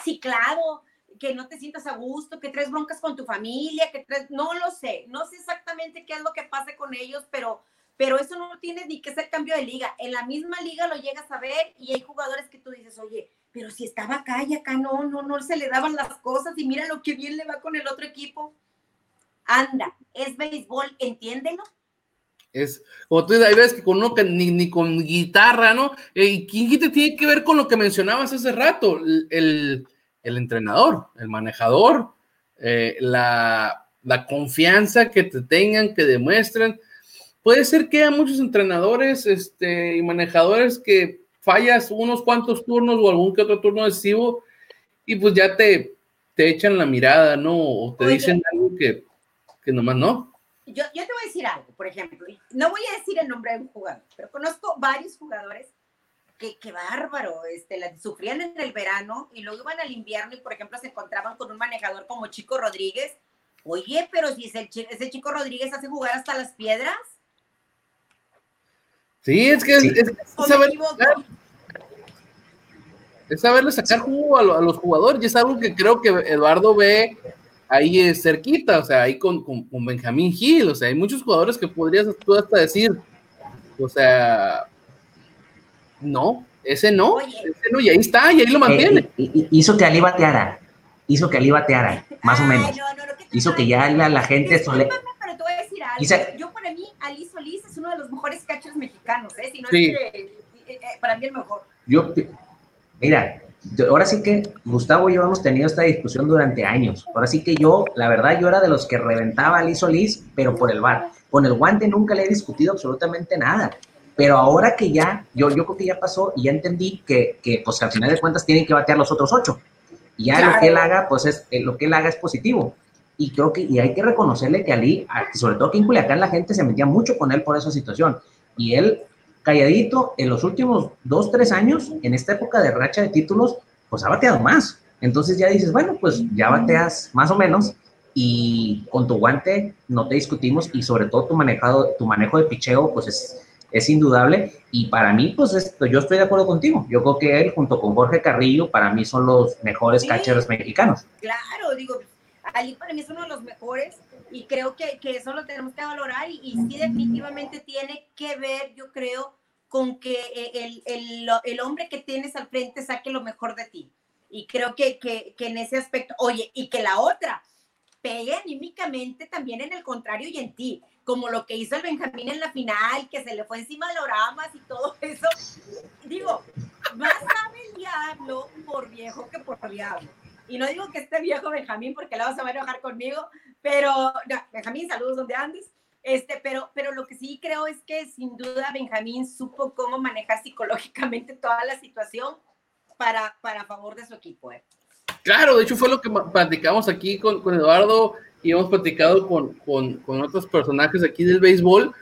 ciclado, que no te sientas a gusto, que traes broncas con tu familia, que traes, no lo sé, no sé exactamente qué es lo que pase con ellos, pero, pero eso no tiene ni que ser cambio de liga. En la misma liga lo llegas a ver y hay jugadores que tú dices, oye, pero si estaba acá y acá no, no, no se le daban las cosas y mira lo que bien le va con el otro equipo. Anda, es béisbol, entiéndelo. Es, como tú dices, hay veces que con uno que ni, con guitarra, ¿no? Eh, ¿Y te tiene que ver con lo que mencionabas hace rato? El, entrenador, el manejador, eh, la, la, confianza que te tengan, que demuestren. Puede ser que haya muchos entrenadores este, y manejadores que fallas unos cuantos turnos o algún que otro turno decisivo y pues ya te, te echan la mirada, ¿no? O te dicen algo que, que nomás no. Yo, yo te voy a decir algo, por ejemplo, no voy a decir el nombre de un jugador, pero conozco varios jugadores que, que bárbaro, este, la, sufrían en el verano y luego iban al invierno y, por ejemplo, se encontraban con un manejador como Chico Rodríguez. Oye, pero si ese, ese Chico Rodríguez hace jugar hasta las piedras, Sí, es que es, es, saberle sacar jugo a, los jugadores y es algo que creo que Eduardo ve ahí cerquita, o sea, ahí con, con, Benjamín Gil, o sea, hay muchos jugadores que podrías tú hasta decir, o sea, no, ese no, ese no, y ahí está, y ahí lo eh, mantiene. hizo que Ali bateara, hizo que Ali bateara, más o menos. hizo que ya la, gente... Sole... Pero te voy a decir algo. Yo para mí, Ali Solís es uno de los mejores catchers mexicanos, ¿eh? Si no es que, eh, eh, para mí el mejor. Yo, mira, ahora sí que Gustavo y yo hemos tenido esta discusión durante años. Ahora sí que yo, la verdad, yo era de los que reventaba a Ali Solís, pero por el bar. Con el guante nunca le he discutido absolutamente nada. Pero ahora que ya, yo, yo creo que ya pasó y ya entendí que, que pues al final de cuentas tienen que batear los otros ocho. Y ya lo que él haga, pues es, eh, lo que él haga es positivo y creo que y hay que reconocerle que Ali, sobre todo que en Culiacán la gente se metía mucho con él por esa situación. Y él, calladito, en los últimos dos, tres años, en esta época de racha de títulos, pues ha bateado más. Entonces ya dices, bueno, pues ya bateas más o menos y con tu guante no te discutimos y sobre todo tu, manejado, tu manejo de picheo, pues es, es indudable. Y para mí, pues esto, yo estoy de acuerdo contigo. Yo creo que él, junto con Jorge Carrillo, para mí son los mejores catchers mexicanos. Claro, digo, Ali para mí es uno de los mejores y creo que, que eso lo tenemos que valorar y, y, sí definitivamente tiene que ver, yo creo, con que eh, el, el, el, hombre que tienes al frente saque lo mejor de ti. Y creo que, que, que en ese aspecto, oye, y que la otra pegue anímicamente también en el contrario y en ti, como lo que hizo el Benjamín en la final, que se le fue encima de Loramas y todo eso. Digo, más sabe el diablo por viejo que por diablo. Y no digo que esté viejo Benjamín porque la vas a enojar conmigo, pero Benjamín, saludos donde andes. Este, pero, pero lo que sí creo es que sin duda Benjamín supo cómo manejar psicológicamente toda la situación para, para favor de su equipo. ¿eh? Claro, de hecho fue lo que platicamos aquí con, con Eduardo y hemos platicado con, con, con, otros personajes aquí del béisbol.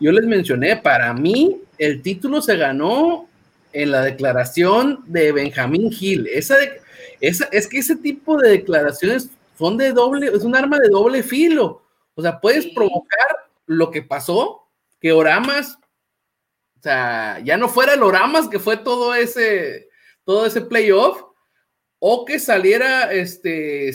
Yo les mencioné, para mí el título se ganó en la declaración de Benjamín Gil. Esa de, es, que ese tipo de declaraciones son de doble, es un arma de doble filo. O sea, puedes provocar lo que pasó, que Oramas, o sea, ya no fuera el Oramas que fue todo ese, todo ese playoff, o que saliera, este,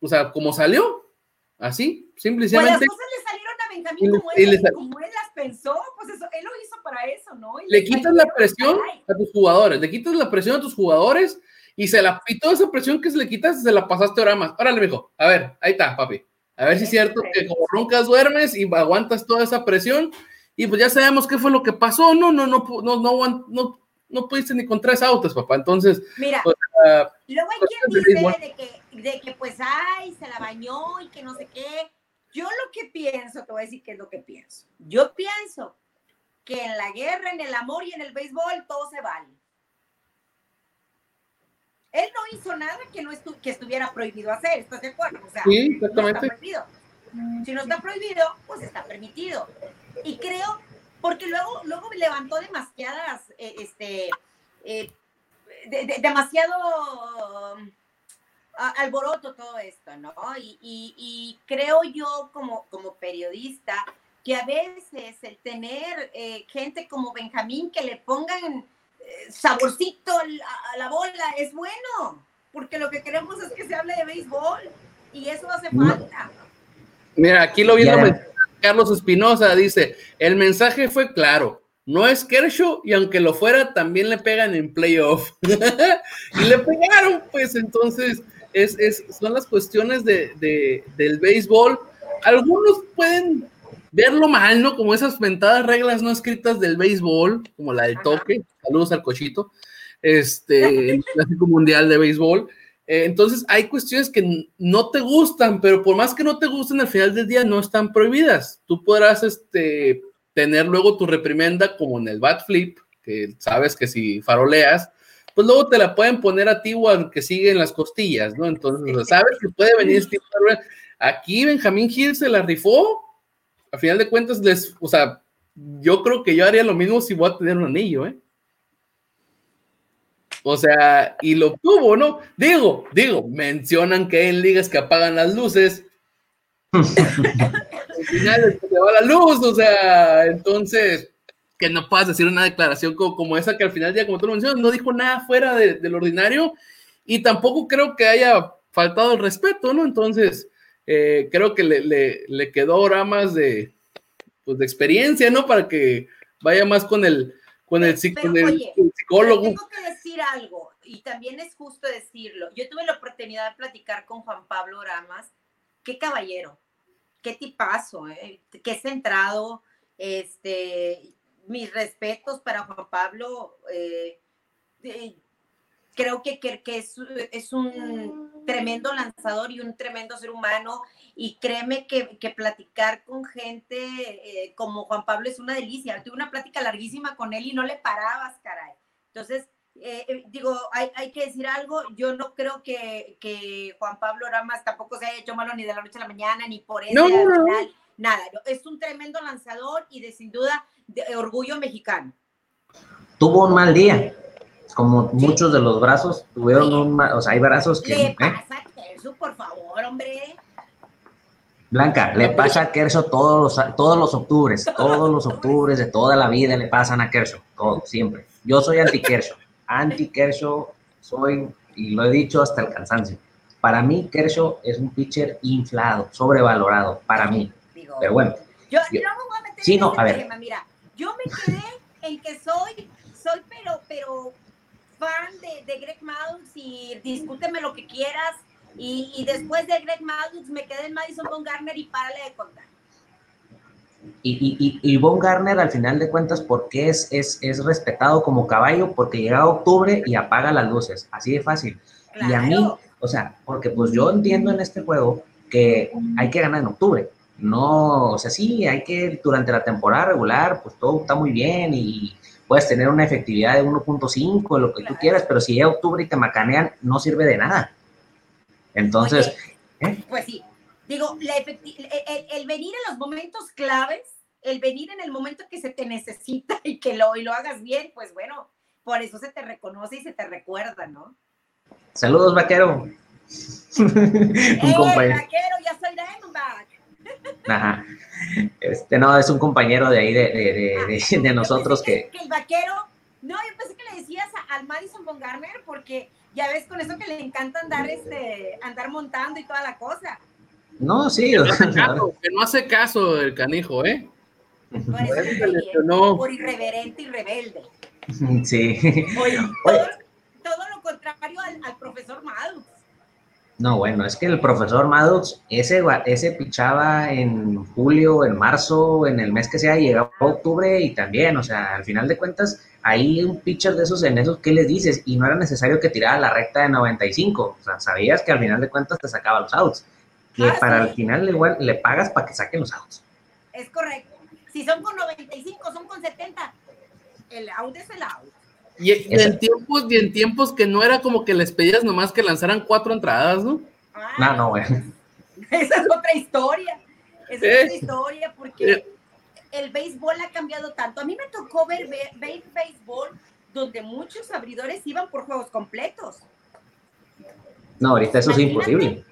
o sea, como salió, así, simplemente. Pues las cosas le salieron a Benjamín, como, él, él las pensó, pues eso, él lo hizo para eso, ¿no? le quitas la presión a tus jugadores, le quitas la presión a tus jugadores y se la y toda esa presión que se le quitas se la pasaste ahora más. Órale, mijo, a ver, ahí está, papi. A ver si es cierto que como roncas duermes y aguantas toda esa presión y pues ya sabemos qué fue lo que pasó, no, no, no, no, no, no, no pudiste ni con tres autos, papá. Entonces, mira, pues, uh, luego hay quien dice de que, de que pues, ay, se la bañó y que no sé qué. Yo lo que pienso, te voy a decir qué es lo que pienso. Yo pienso que en la guerra, en el amor y en el béisbol todo se vale. Él no hizo nada que no que estuviera prohibido hacer, ¿estás de acuerdo? O sea, sí, exactamente. No está prohibido. Si no está prohibido, pues está permitido. Y creo, porque luego, luego levantó demasiadas, eh, este, eh, demasiado um, alboroto todo esto, ¿no? Y, creo yo como, como periodista que a veces el tener eh, gente como Benjamín que le pongan saborcito a, la bola es bueno, porque lo que queremos es que se hable de béisbol y eso hace falta. Mira, aquí lo viendo Carlos Espinosa, dice, el mensaje fue claro, no es Kershaw y aunque lo fuera, también le pegan en playoff. y le pegaron, pues entonces es, son las cuestiones de, del béisbol. Algunos pueden verlo mal, ¿no? Como esas ventadas reglas no escritas del béisbol, como la del toque. Saludos al cochito. Este, el clásico mundial de béisbol. Eh, entonces, hay cuestiones que no te gustan, pero por más que no te gusten, al final del día no están prohibidas. Tú podrás este, tener luego tu reprimenda como en el bat flip, que sabes que si faroleas, pues luego te la pueden poner a ti o al que sigue en las costillas, ¿no? Entonces, sabes que puede venir este Aquí Benjamín Gil se la rifó, a final de cuentas, les, o sea, yo creo que yo haría lo mismo si voy a tener un anillo, ¿eh? O sea, y lo tuvo, ¿no? Digo, digo, mencionan que hay ligas que apagan las luces. Al final se va la luz, o sea, entonces, que no puedas decir una declaración como, esa que al final ya, como tú lo mencionas, no dijo nada fuera de, del ordinario y tampoco creo que haya faltado el respeto, ¿no? Entonces, eh, creo que le, le, quedó ahora más de, pues, de experiencia, ¿no? Para que vaya más con el, con el, psicólogo. Tengo que decir algo, y también es justo decirlo. Yo tuve la oportunidad de platicar con Juan Pablo Ramas. Qué caballero, qué tipazo, ¿eh? qué centrado. Este, mis respetos para Juan Pablo. Eh, creo que, que, es, es, un tremendo lanzador y un tremendo ser humano. Y créeme que, que platicar con gente eh, como Juan Pablo es una delicia. Tuve una plática larguísima con él y no le parabas, caray. Entonces, eh, eh, digo, hay, hay, que decir algo. Yo no creo que, que, Juan Pablo Ramas tampoco se haya hecho malo ni de la noche a la mañana, ni por eso. No, nada. Es un tremendo lanzador y de sin duda de orgullo mexicano. Tuvo un mal día como muchos de los brazos tuvieron un, o sea, hay brazos que... Le ¿eh? pasa a Kerso, por favor, hombre. Blanca, le pasa a Kerso todos los, todos los octubres, todos los octubres de toda la vida le pasan a Kerso, todo, siempre. Yo soy anti-Kerso, anti-Kerso soy, y lo he dicho hasta el cansancio. Para mí, Kershaw es un pitcher inflado, sobrevalorado, para mí. Pero bueno. Yo, no me voy a meter sí, en no, a ver. Mira, yo me quedé en que soy, soy pero, pero fan de, Greg Maddux y discúteme lo que quieras. Y, después de Greg Maddux me quedé en Madison Von Garner y párale de contar. Y, y, Von Garner, al final de cuentas, ¿por qué es, es, es, respetado como caballo? Porque llega octubre y apaga las luces, así de fácil. Y a mí, o sea, porque pues yo entiendo en este juego que hay que ganar en octubre. No, o sea, sí, hay que durante la temporada regular, pues todo está muy bien y puedes tener una efectividad de 1.5, lo que tú quieras, pero si es octubre y te macanean, no sirve de nada. Entonces... ¿eh? Pues sí, digo, el, venir en los momentos claves, el venir en el momento que se te necesita y que lo, y lo hagas bien, pues bueno, por eso se te reconoce y se te recuerda, ¿no? Saludos, vaquero. Un compañero. vaquero, ya soy Diamondback. Ajá. Este, no, es un compañero de ahí, de, de, de, de nosotros que, que... el vaquero, no, yo pensé que le decías al Madison Von porque ya ves con eso que le encanta andar, este, andar montando y toda la cosa. No, sí. Que no, hace caso, que no hace caso el canijo, ¿eh? Por, eso lesionó. por irreverente y rebelde. Sí. Oye, todo, todo, lo contrario al, al profesor Maddox. No, bueno, es que el profesor Maddox, ese, ese pichaba en julio, en marzo, en el mes que sea, llegaba a octubre y también, o sea, al final de cuentas, ahí un pitcher de esos en esos, ¿qué les dices? Y no era necesario que tirara la recta de 95, o sea, sabías que al final de cuentas te sacaba los outs, que ah, para el final igual le pagas para que saquen los outs. Es correcto. Si son con 95, son con 70, el out es el out. Y, en tiempos, y en tiempos que no era como que les pedías nomás que lanzaran cuatro entradas, ¿no? Ah, no, no, güey. Esa es otra historia. Esa es otra historia porque el béisbol ha cambiado tanto. A mí me tocó ver, ver, béisbol donde muchos abridores iban por juegos completos. No, ahorita eso es imposible.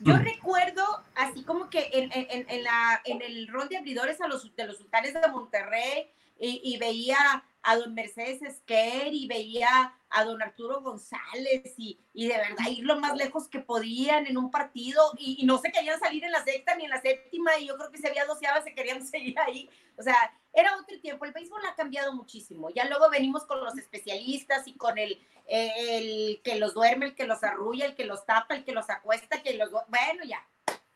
Yo recuerdo, así como que en, en, en, la, en el rol de abridores a los, de los sultanes de Monterrey, y, veía a don Mercedes Esquer y veía a don Arturo González y, y, de verdad ir lo más lejos que podían en un partido y, no se querían salir en la sexta ni en la séptima y yo creo que si había doceava se querían seguir ahí. O sea, era otro tiempo. El béisbol ha cambiado muchísimo. Ya luego venimos con los especialistas y con el, el que los duerme, el que los arrulla, el que los tapa, el que los acuesta, que los... Bueno, ya.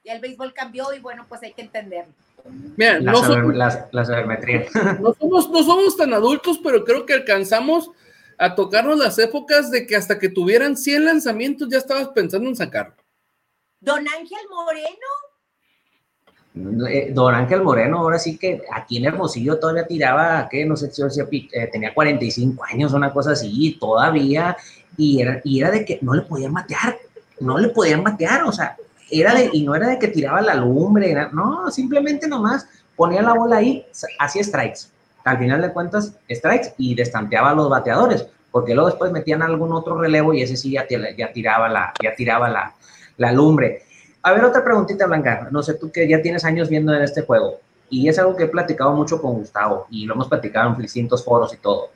Ya el béisbol cambió y bueno, pues hay que entenderlo. Mira, la, no somos, la, No somos, no somos tan adultos, pero creo que alcanzamos a tocarnos las épocas de que hasta que tuvieran 100 lanzamientos ya estabas pensando en sacarlo. Don Ángel Moreno. Eh, don Ángel Moreno, ahora sí que aquí en Hermosillo todavía tiraba, que no sé si eh, tenía 45 años, una cosa así, todavía, y era, y era de que no le podían matear, no le podían matear, o sea, era de, y no era de que tiraba la lumbre, no, simplemente nomás ponía la bola ahí, hacía strikes. Al final de cuentas, strikes y destanteaba a los bateadores, porque luego después metían algún otro relevo y ese sí ya, ya tiraba, la, ya tiraba la, la lumbre. A ver, otra preguntita, Blanca. No sé, tú que ya tienes años viendo en este juego, y es algo que he platicado mucho con Gustavo, y lo hemos platicado en distintos foros y todo.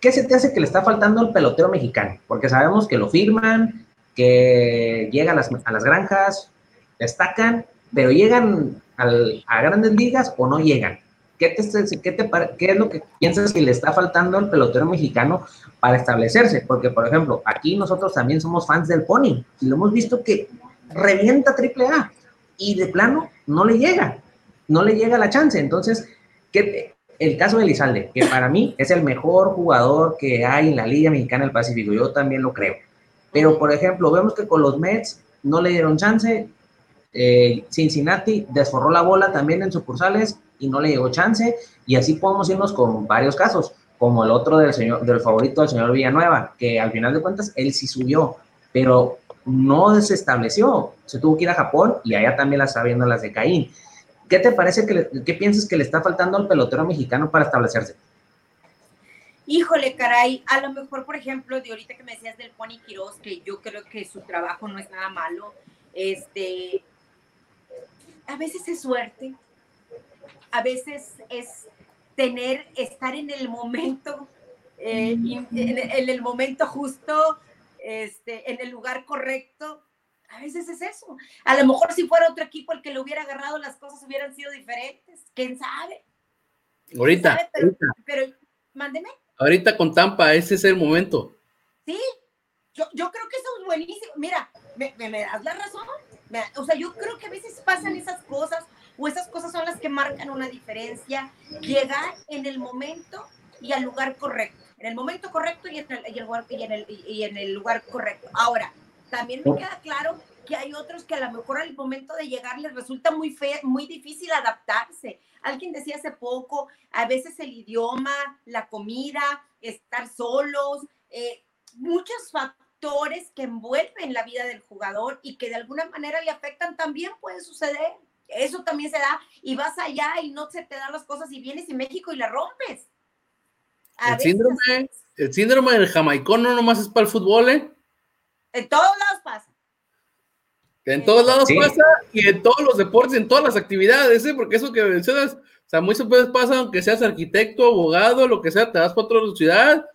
¿Qué se te hace que le está faltando al pelotero mexicano? Porque sabemos que lo firman, que llegan a las, granjas, destacan, pero llegan a grandes ligas o no llegan. ¿Qué, te, qué, te, ¿Qué es lo que piensas que le está faltando al pelotero mexicano para establecerse? Porque, por ejemplo, aquí nosotros también somos fans del Pony y lo hemos visto que revienta triple A y de plano no le llega, no le llega la chance. Entonces, ¿qué, el caso de Elizalde, que para mí es el mejor jugador que hay en la Liga Mexicana del Pacífico, yo también lo creo pero, por ejemplo, vemos que con los Mets no le dieron chance. Eh, Cincinnati desforró la bola también en sucursales y no le llegó chance. Y así podemos irnos con varios casos, como el otro del, señor, del favorito del señor Villanueva, que al final de cuentas él sí subió, pero no se estableció. Se tuvo que ir a Japón y allá también la está viendo las de Caín. ¿Qué te parece que qué piensas que le está faltando al pelotero mexicano para establecerse? Híjole, caray, a lo mejor, por ejemplo, de ahorita que me decías del Pony Quiroz, que yo creo que su trabajo no es nada malo, este, a veces es suerte, a veces es tener, estar en el momento, eh, en, en, el momento justo, este, en el lugar correcto. A veces es eso. A lo mejor si fuera otro equipo el que lo hubiera agarrado, las cosas hubieran sido diferentes. ¿Quién sabe? Ahorita. Pero, pero, mándeme. Ahorita con Tampa, ese es el momento. Sí, yo, yo creo que eso es buenísimo. Mira, me, me, das la razón. o sea, yo creo que a veces pasan esas cosas o esas cosas son las que marcan una diferencia. Llegar en el momento y al lugar correcto. En el momento correcto y en el, y el, y en el, y en el lugar correcto. Ahora, también me queda claro que hay otros que a lo mejor al momento de llegar les resulta muy, fe, muy difícil adaptarse. Alguien decía hace poco, a veces el idioma, la comida, estar solos, eh, muchos factores que envuelven la vida del jugador y que de alguna manera le afectan también puede suceder. Eso también se da y vas allá y no se te dan las cosas y vienes en México y la rompes. el síndrome, el síndrome del jamaicón no nomás es para el fútbol, ¿eh? En todos lados pasa. En todos lados pasa y en todos los deportes, en todas las actividades, ¿eh? porque eso que mencionas, o sea, muchas veces pasa, aunque seas arquitecto, abogado, lo que sea, te vas para otra ciudad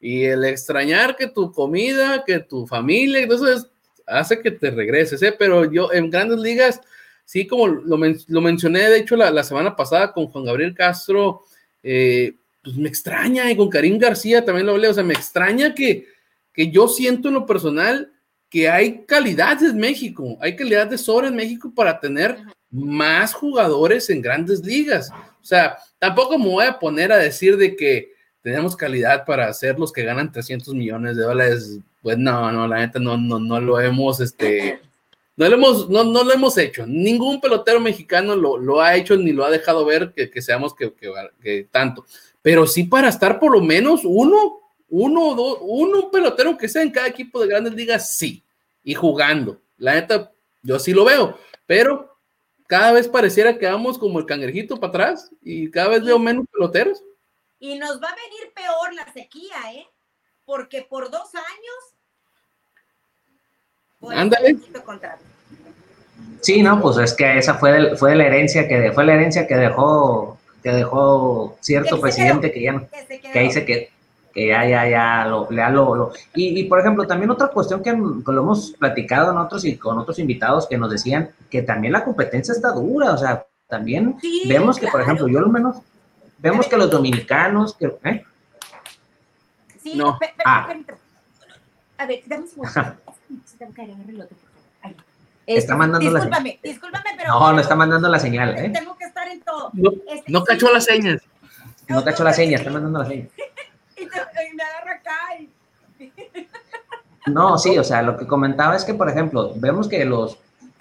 y el extrañar que tu comida, que tu familia, entonces hace que te regreses, ¿eh? Pero yo en grandes ligas, sí, como lo, lo mencioné, de hecho, la, la, semana pasada con Juan Gabriel Castro, eh, pues me extraña, y con Karim García también lo hablé, o sea, me extraña que, que yo siento en lo personal que hay calidad en México, hay calidad de sobra en México para tener más jugadores en grandes ligas. O sea, tampoco me voy a poner a decir de que tenemos calidad para hacer los que ganan 300 millones de dólares. Pues no, no, la neta no, no, no lo hemos, este, no lo hemos, no, no lo hemos hecho. Ningún pelotero mexicano lo, lo, ha hecho ni lo ha dejado ver que, que seamos que, que, que tanto. Pero sí para estar por lo menos uno uno o dos, uno pelotero que sea en cada equipo de grandes ligas, sí, y jugando. La neta, yo sí lo veo, pero cada vez pareciera que vamos como el cangrejito para atrás y cada vez veo menos peloteros. Y nos va a venir peor la sequía, ¿eh? Porque por dos años. Ándale. Sí, no, pues es que esa fue, fue la herencia que fue la herencia que dejó que dejó cierto presidente que ya no, que, que ahí se quedó que ya, ya, ya, lo, lo, lo. Y, y, por ejemplo, también otra cuestión que, lo hemos platicado nosotros y con otros invitados que nos decían que también la competencia está dura, o sea, también vemos que, por ejemplo, yo lo menos, vemos que los dominicanos, que, ¿eh? Sí, no. ah. A ver, dame un Está mandando la señal. Discúlpame, pero. No, no está mandando la señal, ¿eh? Tengo que estar en todo. No, este, no cachó las señas. No cachó la seña, está mandando la seña. Y, me agarra acá. No, sí, o sea, lo que comentaba es que, por ejemplo, vemos que los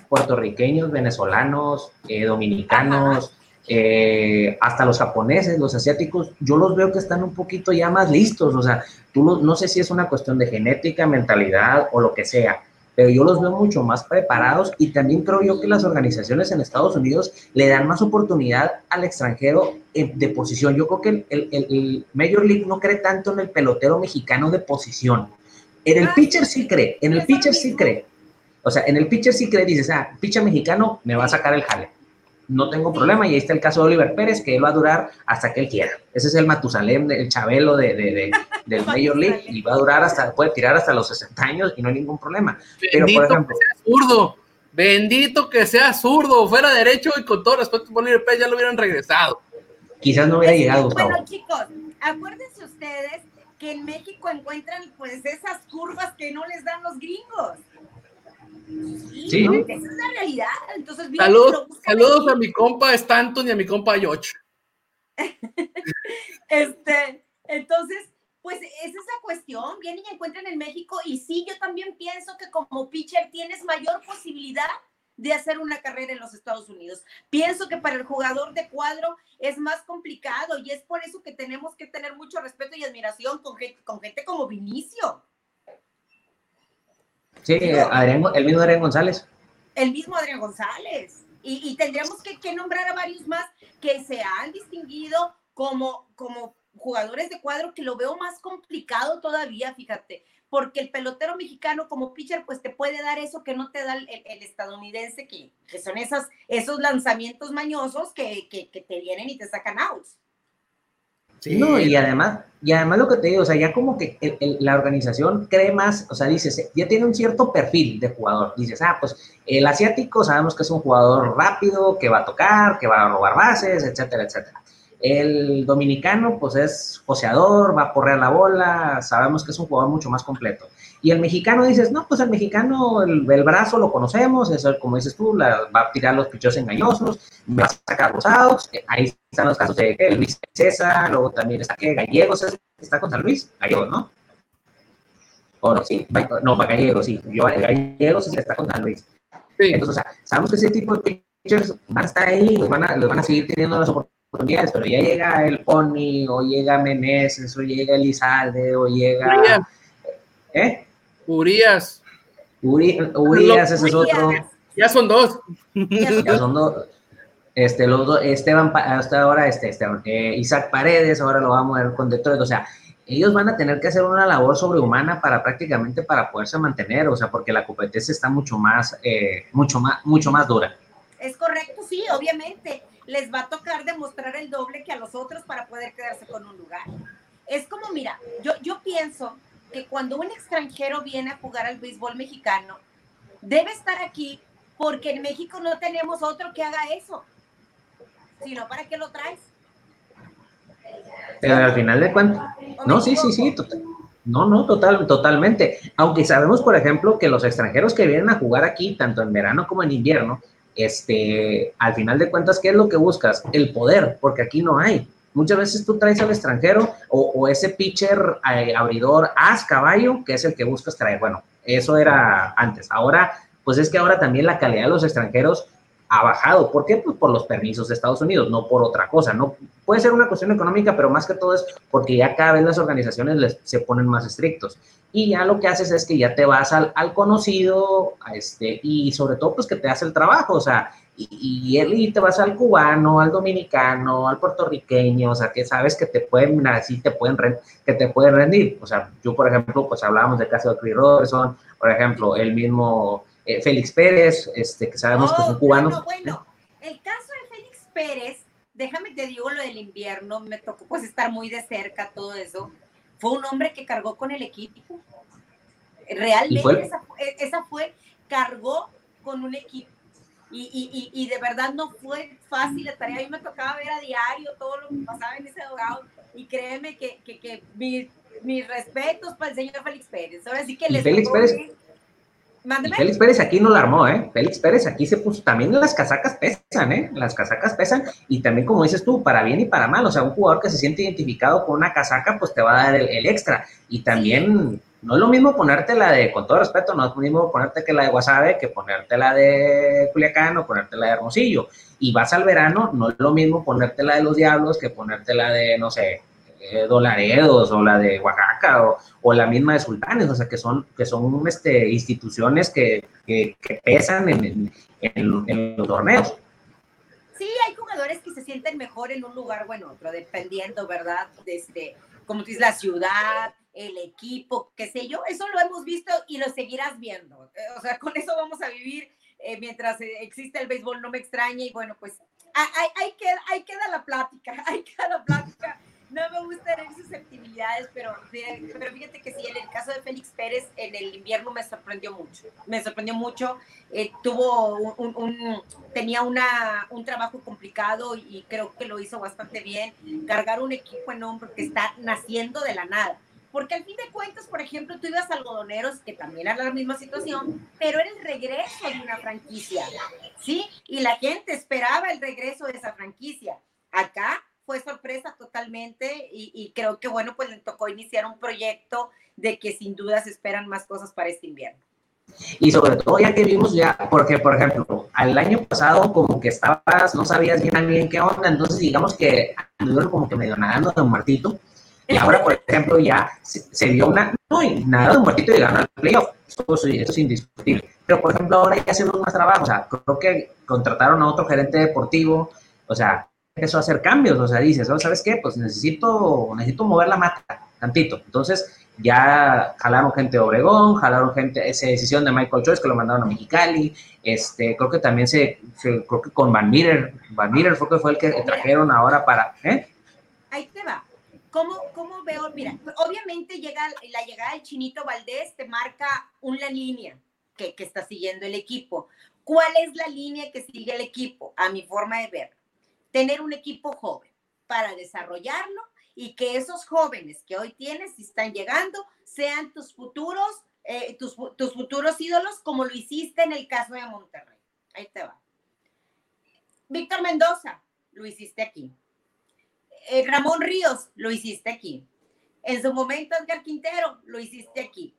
puertorriqueños, venezolanos, eh, dominicanos, eh, hasta los japoneses, los asiáticos, yo los veo que están un poquito ya más listos, o sea, tú no sé si es una cuestión de genética, mentalidad o lo que sea, pero yo los veo mucho más preparados y también creo yo que las organizaciones en Estados Unidos le dan más oportunidad al extranjero de posición. Yo creo que el, el, el, Major League no cree tanto en el pelotero mexicano de posición. En el pitcher sí cree, en el pitcher sí cree. O sea, en el pitcher sí cree, dices, ah, pitcher mexicano me va a sacar el jale no tengo problema. Y ahí está el caso de Oliver Pérez, que él va a durar hasta que él quiera. Ese es el Matusalem, el Chabelo de, de, del Major League, y va a durar hasta, puede tirar hasta los 60 años y no hay ningún problema. Pero, Bendito por ejemplo, que sea zurdo. Bendito que sea zurdo, fuera derecho y con todo respeto por Oliver Pérez ya lo hubieran regresado. Quizás no hubiera llegado. Bueno, chicos, acuérdense ustedes que en México encuentran pues esas curvas que no les dan los gringos. Sí, esa es la realidad. Entonces, saludos, saludos a mi compa Stanton y a mi compa Yoch. este, entonces, pues esa es la cuestión. Vienen y encuentran en México y sí, yo también pienso que como pitcher tienes mayor posibilidad de hacer una carrera en los Estados Unidos. Pienso que para el jugador de cuadro es más complicado y es por eso que tenemos que tener mucho respeto y admiración con gente, con gente como Vinicio. Sí, Adrián, el mismo Adrián González. El mismo Adrián González. Y, tendríamos que, que, nombrar a varios más que se han distinguido como, como jugadores de cuadro, que lo veo más complicado todavía, fíjate, porque el pelotero mexicano como pitcher, pues te puede dar eso que no te da el, estadounidense, que, que, son esas, esos lanzamientos mañosos que, que, que te vienen y te sacan outs. No, y además, y además lo que te digo, o sea, ya como que la organización cree más, o sea, dices, ya tiene un cierto perfil de jugador. Dices, ah, pues el asiático sabemos que es un jugador rápido, que va a tocar, que va a robar bases, etcétera, etcétera. El dominicano, pues es joseador, va a porrear la bola, sabemos que es un jugador mucho más completo. Y el mexicano dices, no, pues el mexicano, el, brazo lo conocemos, es como dices tú, la, va a tirar los pichos engañosos, va a sacar los outs, ahí están los casos de Luis César, luego también está que Gallegos, está con San Luis, Gallegos, ¿no? O no, sí, no, Gallegos, sí, yo, Gallegos está con San Luis. Entonces, o sea, sabemos que ese tipo de pitchers van a estar ahí, los van a, los van a seguir teniendo las oportunidades, pero ya llega el Pony, o llega Meneses, o llega Elizalde, o llega... ¿Eh? Urias. Urias, ese es otro. Ya son dos. Ya son dos. Este, los dos, Esteban, hasta ahora, este, este eh, Isaac Paredes, ahora lo vamos a ver con Detroit, o sea, ellos van a tener que hacer una labor sobrehumana para prácticamente para poderse mantener, o sea, porque la competencia está mucho más, eh, mucho más, mucho más dura. Es correcto, sí, obviamente. Les va a tocar demostrar el doble que a los otros para poder quedarse con un lugar. Es como, mira, yo, yo pienso que cuando un extranjero viene a jugar al béisbol mexicano, debe estar aquí porque en México no tenemos otro que haga eso. Si no, ¿para qué lo traes? Pero al final de cuentas, no, sí, sí, sí, no, no, total, totalmente. Aunque sabemos, por ejemplo, que los extranjeros que vienen a jugar aquí, tanto en verano como en invierno, este, al final de cuentas, ¿qué es lo que buscas? El poder, porque aquí no hay. Muchas veces tú traes al extranjero o, ese pitcher eh, abridor as caballo, que es el que buscas traer. Bueno, eso era antes. Ahora, pues es que ahora también la calidad de los extranjeros ha bajado. ¿Por qué? Pues por los permisos de Estados Unidos, no por otra cosa. No puede ser una cuestión económica, pero más que todo es porque ya cada vez las organizaciones les, se ponen más estrictos. Y ya lo que haces es que ya te vas al, conocido, a este, y sobre todo pues que te hace el trabajo, o sea, y, y, te vas al cubano, al dominicano, al puertorriqueño, o sea, que sabes que te pueden, así te pueden, que te pueden rendir. O sea, yo, por ejemplo, pues hablábamos del caso de Chris Robertson, por ejemplo, el mismo eh, Félix Pérez, este, que sabemos que son oh, cubanos. Bueno, el caso de Félix Pérez, déjame te digo lo del invierno, me tocó pues estar muy de cerca todo eso. Fue un hombre que cargó con el equipo. Realmente esa, esa, fue, cargó con un equipo. Y, y, y, de verdad no fue fácil la tarea. A mí me tocaba ver a diario todo lo que pasaba en ese dogado y créeme que, que, que mis respetos para el señor Félix Pérez. Ahora sí que les Félix Pérez, Félix Pérez aquí no la armó, ¿eh? Félix Pérez aquí se puso, también las casacas pesan, ¿eh? Las casacas pesan y también como dices tú, para bien y para mal, o sea, un jugador que se siente identificado con una casaca, pues te va a dar el, extra. Y también no es lo mismo ponerte la de, con todo respeto, no es lo mismo ponerte que la de Guasave que ponerte la de Culiacán o ponerte la de Hermosillo. Y vas al verano, no es lo mismo ponerte la de los Diablos que ponerte la de, no sé, eh, Dolaredos o la de Oaxaca o, la misma de Sultanes, o sea, que son, que son este, instituciones que, que, pesan en, en, los torneos. Sí, hay jugadores que se sienten mejor en un lugar o en otro, dependiendo, ¿verdad? Desde, como dices, la ciudad, el equipo, qué sé yo, eso lo hemos visto y lo seguirás viendo. Eh, o sea, con eso vamos a vivir eh, mientras existe el béisbol, no me extraña y bueno, pues ahí, ahí, queda, ahí queda la plática, ahí queda la plática no me gusta tener susceptibilidades, pero, pero fíjate que sí, en el caso de Félix Pérez, en el invierno me sorprendió mucho. Me sorprendió mucho. Eh, tuvo un, tenía una, un trabajo complicado y creo que lo hizo bastante bien. Cargar un equipo en hombro que está naciendo de la nada. Porque al fin de cuentas, por ejemplo, tú ibas a algodoneros, que también era la misma situación, pero era el regreso de una franquicia, ¿sí? Y la gente esperaba el regreso de esa franquicia. Acá fue sorpresa totalmente y, creo que bueno, pues le tocó iniciar un proyecto de que sin duda se esperan más cosas para este invierno. Y sobre todo ya que vimos ya, porque por ejemplo, al año pasado como que estabas, no sabías bien bien qué onda, entonces digamos que anduvieron como que medio nadando de un muertito, y ahora por ejemplo ya se, vio una, no, y nada de un muertito y ganó el playoff, eso, eso es indiscutible. Pero por ejemplo ahora ya hacemos más trabajo, o sea, creo que contrataron a otro gerente deportivo, o sea, empezó a hacer cambios, o sea, dices, oh, ¿sabes qué? Pues necesito, necesito mover la mata tantito. Entonces, ya jalaron gente de Obregón, jalaron gente, esa decisión de Michael Choice que lo mandaron a Mexicali, este, creo que también se, creo que con Van Meter, Van Meter fue, que fue el que trajeron ahora para, ¿eh? Ahí te va. ¿Cómo, ¿Cómo veo? Mira, obviamente llega la llegada del Chinito Valdés te marca una línea que, que está siguiendo el equipo. ¿Cuál es la línea que sigue el equipo? A mi forma de ver tener un equipo joven para desarrollarlo y que esos jóvenes que hoy tienes y están llegando sean tus futuros, eh, tus, futuros ídolos como lo hiciste en el caso de Monterrey. Ahí te va. Víctor Mendoza, lo hiciste aquí. Eh, Ramón Ríos, lo hiciste aquí. En su momento, Edgar Quintero, lo hiciste aquí.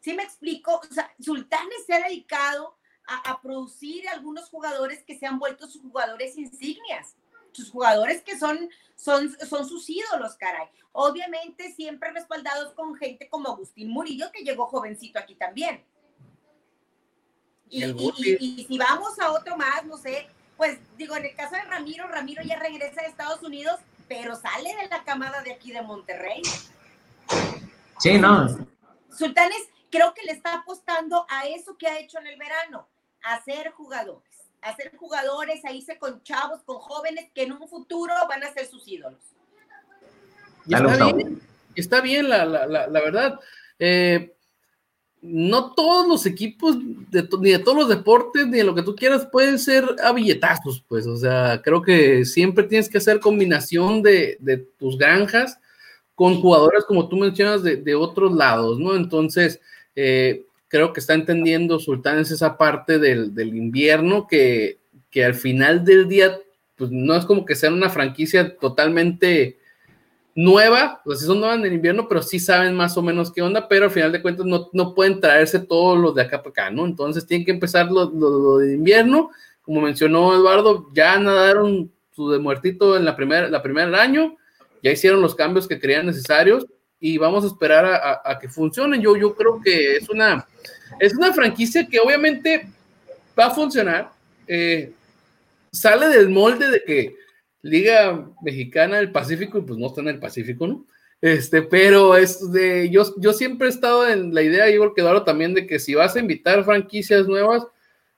¿Sí me explico? O sea, Sultanes se dedicado a, producir algunos jugadores que se han vuelto sus jugadores insignias, sus jugadores que son, son, son sus ídolos, caray. Obviamente siempre respaldados con gente como Agustín Murillo, que llegó jovencito aquí también. Y, si vamos a otro más, no sé, pues digo, en el caso de Ramiro, Ramiro ya regresa a Estados Unidos, pero sale de la camada de aquí de Monterrey. Sí, no. Sultanes creo que le está apostando a eso que ha hecho en el verano, hacer jugadores, hacer jugadores, a irse con chavos, con jóvenes que en un futuro van a ser sus ídolos. está, bien, está bien, la, la, la, verdad. Eh, no todos los equipos, ni de todos los deportes, ni de lo que tú quieras, pueden ser a billetazos, pues, o sea, creo que siempre tienes que hacer combinación de, tus granjas con jugadores, como tú mencionas, de, otros lados, ¿no? Entonces, eh, creo que está entendiendo Sultanes esa parte del, invierno que, que, al final del día, pues no es como que sea una franquicia totalmente nueva, pues son nuevas en el invierno, pero sí saben más o menos qué onda, pero al final de cuentas no, no pueden traerse todos los de acá para acá, ¿no? Entonces tienen que empezar lo, de invierno, como mencionó Eduardo, ya nadaron su de muertito en la primera, la primer año, ya hicieron los cambios que creían necesarios y vamos a esperar a, que funcionen. Yo, yo creo que es una, es una franquicia que obviamente va a funcionar, eh, sale del molde de que Liga Mexicana del Pacífico, y pues no está en el Pacífico, ¿no? Este, pero es de, yo, yo siempre he estado en la idea, igual que Eduardo también, de que si vas a invitar franquicias nuevas,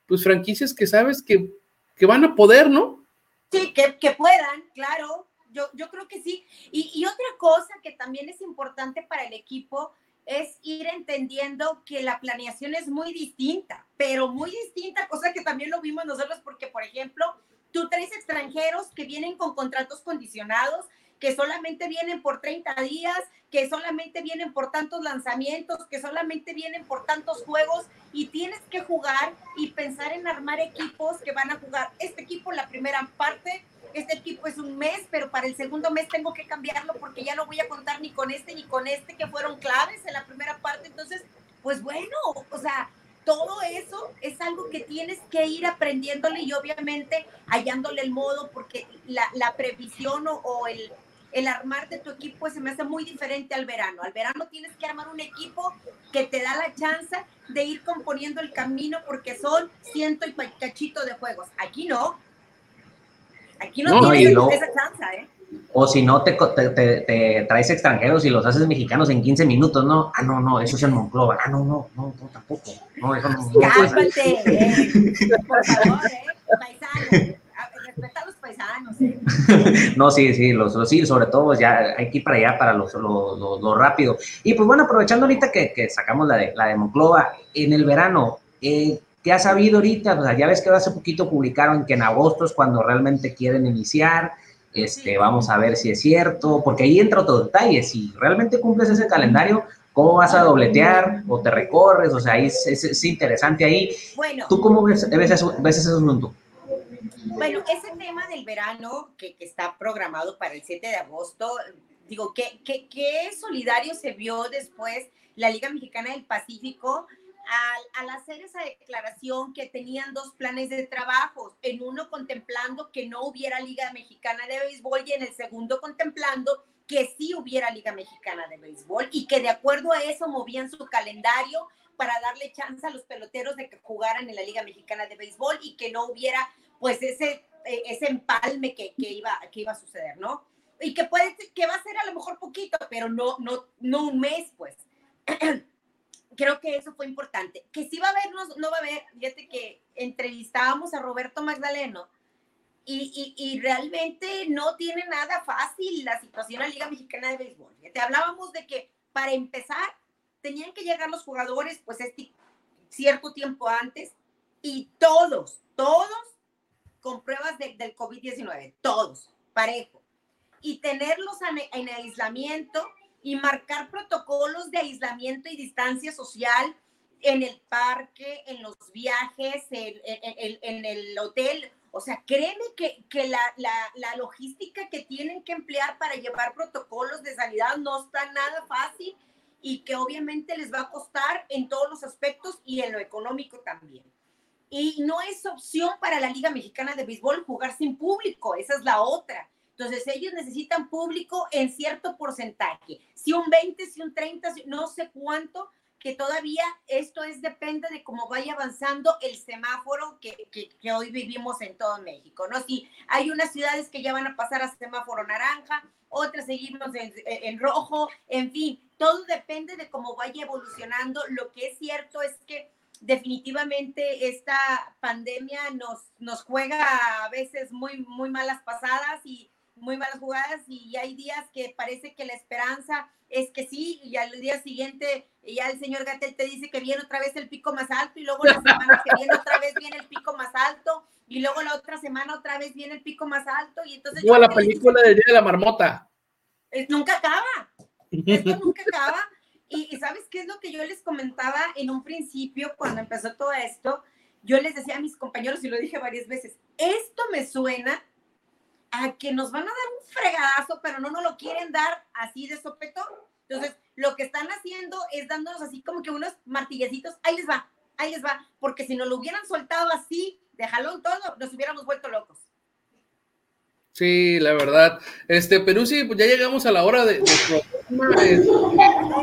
pues franquicias que sabes que, que van a poder, ¿no? Sí, que, que puedan, claro. Yo, yo creo que sí. Y, y otra cosa que también es importante para el equipo es ir entendiendo que la planeación es muy distinta, pero muy distinta, cosa que también lo vimos nosotros, porque, por ejemplo, Tú traes extranjeros que vienen con contratos condicionados, que solamente vienen por 30 días, que solamente vienen por tantos lanzamientos, que solamente vienen por tantos juegos y tienes que jugar y pensar en armar equipos que van a jugar este equipo la primera parte, este equipo es un mes, pero para el segundo mes tengo que cambiarlo porque ya no voy a contar ni con este ni con este que fueron claves en la primera parte. Entonces, pues bueno, o sea, todo eso es algo que tienes que ir aprendiéndole y obviamente hallándole el modo porque la, previsión o, el, el armar de tu equipo se me hace muy diferente al verano. Al verano tienes que armar un equipo que te da la chance de ir componiendo el camino porque son ciento y cachito de juegos. Aquí no. Aquí no, tienes esa chance, ¿eh? O si no, te, te, traes extranjeros y los haces mexicanos en 15 minutos, ¿no? Ah, no, no, eso es en Monclova. Ah, no, no, no, no tampoco. No, eso no. Cálmate, eh, por favor, ¿eh? Respeta a los paisanos, ¿eh? no, sí, sí, los, sí, sobre todo ya hay que ir para allá para lo, lo, lo, rápido. Y pues bueno, aprovechando ahorita que, que, sacamos la de, la de Monclova, en el verano, eh, ¿qué has sabido ahorita? O sea, ya ves que hace poquito publicaron que en agosto es cuando realmente quieren iniciar este, vamos a ver si es cierto, porque ahí entra otro detalle, si realmente cumples ese calendario, ¿cómo vas a dobletear o te recorres? O sea, ahí es, interesante ahí. Bueno. ¿Tú cómo ves, ves, eso, ves ese asunto? Bueno, ese tema del verano que, que, está programado para el 7 de agosto, digo, ¿qué, qué, qué solidario se vio después la Liga Mexicana del Pacífico al, hacer esa declaración que tenían dos planes de trabajo, en uno contemplando que no hubiera Liga Mexicana de Béisbol y en el segundo contemplando que sí hubiera Liga Mexicana de Béisbol y que de acuerdo a eso movían su calendario para darle chance a los peloteros de que jugaran en la Liga Mexicana de Béisbol y que no hubiera pues ese, e, ese empalme que, que, iba, que iba a suceder, ¿no? Y que puede, que va a ser a lo mejor poquito, pero no, no, no un mes, pues. creo que eso fue importante. Que sí va a haber, no, va a haber, fíjate que entrevistábamos a Roberto Magdaleno y, y, realmente no tiene nada fácil la situación en la Liga Mexicana de Béisbol. Te hablábamos de que para empezar tenían que llegar los jugadores pues este cierto tiempo antes y todos, todos con pruebas del COVID-19, todos, parejo. Y tenerlos en aislamiento y marcar protocolos de aislamiento y distancia social en el parque, en los viajes, en, el hotel. O sea, créeme que, la, la, logística que tienen que emplear para llevar protocolos de sanidad no está nada fácil y que obviamente les va a costar en todos los aspectos y en lo económico también. Y no es opción para la Liga Mexicana de Béisbol jugar sin público, esa es la otra. Entonces ellos necesitan público en cierto porcentaje, si un 20, si un 30, no sé cuánto, que todavía esto es depende de cómo vaya avanzando el semáforo que, que, hoy vivimos en todo México, ¿no? Si hay unas ciudades que ya van a pasar a semáforo naranja, otras seguimos en, en rojo, en fin, todo depende de cómo vaya evolucionando. Lo que es cierto es que definitivamente esta pandemia nos, nos juega a veces muy, muy malas pasadas y muy malas jugadas y hay días que parece que la esperanza es que sí, y al día siguiente ya el señor Gatel te dice que viene otra vez el pico más alto y luego la semana que viene otra vez viene el pico más alto y luego la otra semana otra vez viene el pico más alto y entonces... La película del Día de la Marmota. nunca acaba, esto nunca acaba. Y, y, ¿sabes qué es lo que yo les comentaba en un principio cuando empezó todo esto? Yo les decía a mis compañeros y lo dije varias veces, esto me suena a que nos van a dar un fregadazo, pero no nos lo quieren dar así de sopetón. Entonces, lo que están haciendo es dándonos así como que unos martillecitos, ahí les va, ahí les va, porque si nos lo hubieran soltado así, de jalón todo, nos hubiéramos vuelto locos. Sí, la verdad. Este, Perú, sí, pues ya llegamos a la hora de, Ah,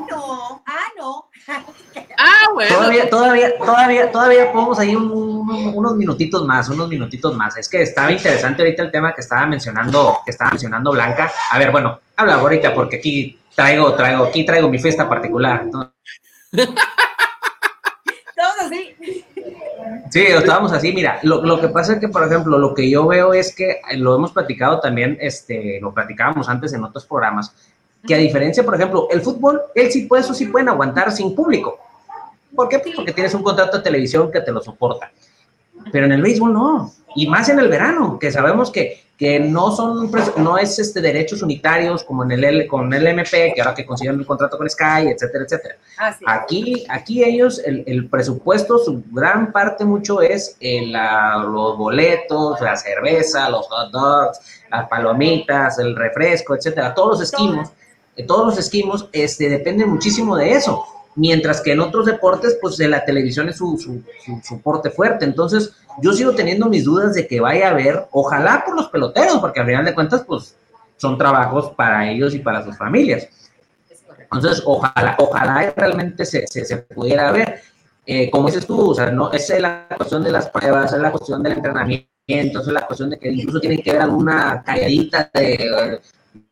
no, ah, no. ah, bueno. Todavía, todavía, todavía, todavía podemos ahí unos minutitos más, unos minutitos más. Es que estaba interesante ahorita el tema que estaba mencionando, que estaba mencionando Blanca. A ver, bueno, habla ahorita porque aquí traigo, traigo, aquí traigo mi fiesta particular. Todos así. Sí, estábamos así. Mira, lo, que pasa es que, por ejemplo, lo que yo veo es que eh, lo hemos platicado también, este, lo platicábamos antes en otros programas, que a diferencia, por ejemplo, el fútbol, él sí puede, eso sí pueden aguantar sin público. ¿Por qué? Porque tienes un contrato de televisión que te lo soporta. Pero en el béisbol no. Y más en el verano, que sabemos que, que no son, no es este derechos unitarios como en el L, con el MP, que ahora que consiguen el contrato con Sky, etcétera, etcétera. Ah, aquí, aquí ellos, el, el, presupuesto, su gran parte mucho es el, los boletos, la cerveza, los hot dogs, las palomitas, el refresco, etcétera, todos los esquimos, todos los esquimos, este, dependen muchísimo de eso mientras que en otros deportes, pues de la televisión es su, su, soporte fuerte. Entonces, yo sigo teniendo mis dudas de que vaya a haber, ojalá por los peloteros, porque al final de cuentas, pues son trabajos para ellos y para sus familias. Entonces, ojalá, ojalá realmente se, se, pudiera ver. Eh, como dices tú, o sea, no, esa es la cuestión de las pruebas, es la cuestión del entrenamiento, es la cuestión de que incluso tienen que ver alguna calladita de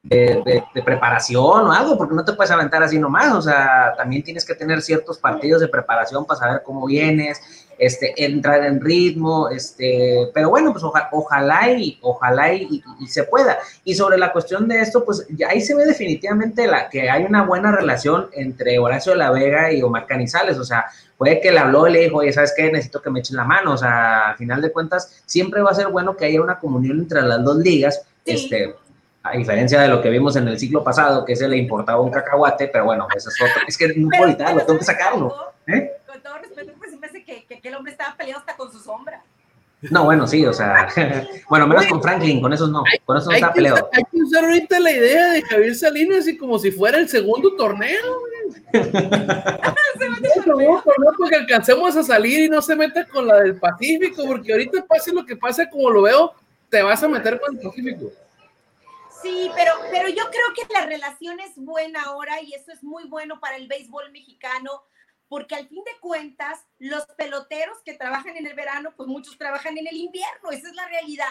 de, preparación o algo, porque no te puedes aventar así nomás, o sea, también tienes que tener ciertos partidos de preparación para saber cómo vienes, este, entrar en ritmo, este, pero bueno, pues ojalá y ojalá y, se pueda. Y sobre la cuestión de esto, pues ahí se ve definitivamente la, que hay una buena relación entre Horacio de la Vega y Omar Canizales, o sea, puede que le habló y le dijo, oye, ¿sabes qué? Necesito que me echen la mano, o sea, al final de cuentas, siempre va a ser bueno que haya una comunión entre las dos ligas, este a diferencia de lo que vimos en el ciclo pasado, que se le importaba un cacahuate, pero bueno, eso es otro. Es que no puedo evitarlo, tengo que sacarlo. ¿eh? Con todo respeto, pues me parece que, que, el hombre estaba peleado hasta con su sombra. No, bueno, sí, o sea, bueno, menos con Franklin, con esos no, con eso no está peleado. hay que usar ahorita la idea de Javier Salinas así como si fuera el segundo torneo. porque alcancemos a salir y no se meta con la del Pacífico, porque ahorita pase lo que pase, como lo veo, te vas a meter con el Pacífico. Sí, pero, pero yo creo que la relación es buena ahora y eso es muy bueno para el béisbol mexicano, porque al fin de cuentas, los peloteros que trabajan en el verano, pues muchos trabajan en el invierno, esa es la realidad.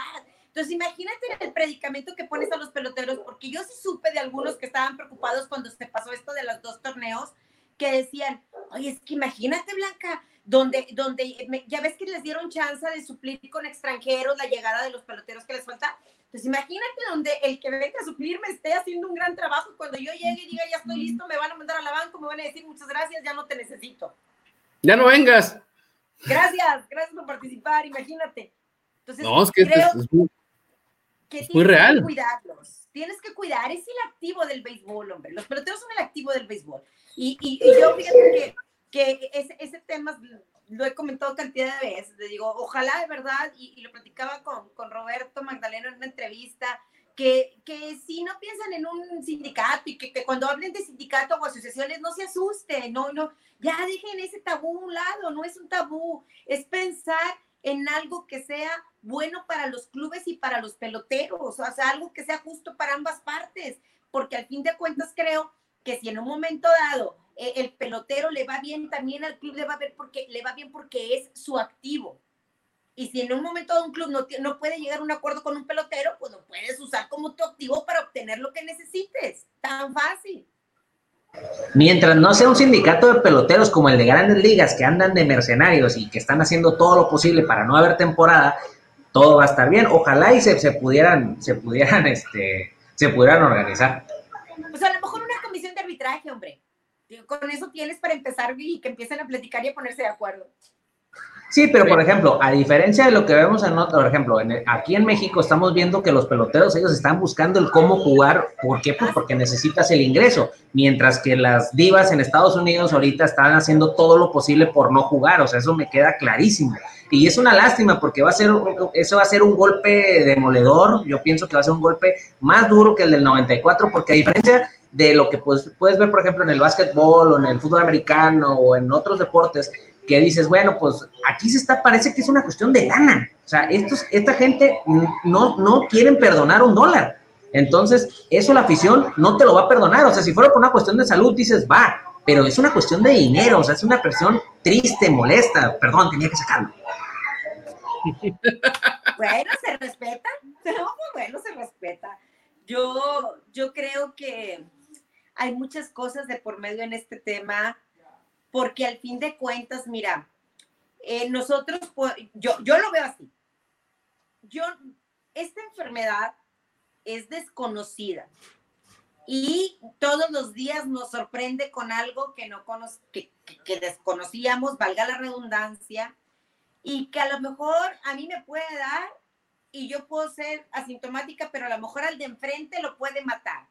Entonces, imagínate el predicamento que pones a los peloteros, porque yo sí supe de algunos que estaban preocupados cuando se pasó esto de los dos torneos, que decían, oye, es que imagínate, Blanca, donde, donde ya ves que les dieron chance de suplir con extranjeros la llegada de los peloteros que les falta. Pues imagínate donde el que venga a suplirme esté haciendo un gran trabajo y cuando yo llegue y diga ya estoy listo, me van a mandar a la banca, me van a decir muchas gracias, ya no te necesito. Ya no vengas. Gracias, gracias por participar, imagínate. Entonces, no, es que creo es, muy, que muy real. Que cuidarlos. Tienes que cuidar, es el activo del béisbol, hombre. Los peloteros son el activo del béisbol. Y, y, y yo fíjate que que ese, ese tema lo he comentado cantidad de veces, le digo, ojalá de verdad, y, lo platicaba con, con, Roberto Magdaleno en una entrevista, que, que, si no piensan en un sindicato y que, que, cuando hablen de sindicato o asociaciones no se asusten, no, no, ya dejen ese tabú a un lado, no es un tabú, es pensar en algo que sea bueno para los clubes y para los peloteros, o sea, algo que sea justo para ambas partes, porque al fin de cuentas creo que si en un momento dado eh, el pelotero le va bien, también al club le va, ver porque, le va bien porque es su activo. Y si en un momento de un club no, no puede llegar a un acuerdo con un pelotero, pues lo puedes usar como tu activo para obtener lo que necesites. Tan fácil. Mientras no sea un sindicato de peloteros como el de grandes ligas que andan de mercenarios y que están haciendo todo lo posible para no haber temporada, todo va a estar bien. Ojalá y se, se pudieran, se pudieran, este, se pudieran organizar. Pues a lo mejor una comisión de arbitraje, hombre. Con eso tienes para empezar y que empiecen a platicar y a ponerse de acuerdo. Sí, pero por ejemplo, a diferencia de lo que vemos en otro, por ejemplo, aquí en México estamos viendo que los peloteros, ellos están buscando el cómo jugar. ¿Por qué? Pues porque necesitas el ingreso. Mientras que las divas en Estados Unidos ahorita están haciendo todo lo posible por no jugar. O sea, eso me queda clarísimo. Y es una lástima porque va a ser, eso va a ser un golpe demoledor. Yo pienso que va a ser un golpe más duro que el del 94, porque a diferencia de lo que pues, puedes ver, por ejemplo, en el básquetbol o en el fútbol americano o en otros deportes, que dices, bueno, pues aquí se está, parece que es una cuestión de lana. O sea, estos, esta gente no, no quieren perdonar un dólar. Entonces, eso la afición no te lo va a perdonar. O sea, si fuera por una cuestión de salud, dices, va, pero es una cuestión de dinero, o sea, es una presión triste, molesta. Perdón, tenía que sacarlo. Bueno, se respeta. No, bueno, se respeta. Yo, yo creo que hay muchas cosas de por medio en este tema porque al fin de cuentas, mira, eh, nosotros, yo, yo lo veo así. Yo, esta enfermedad es desconocida y todos los días nos sorprende con algo que no que, que, desconocíamos, valga la redundancia, y que a lo mejor a mí me puede dar y yo puedo ser asintomática, pero a lo mejor al de enfrente lo puede matar.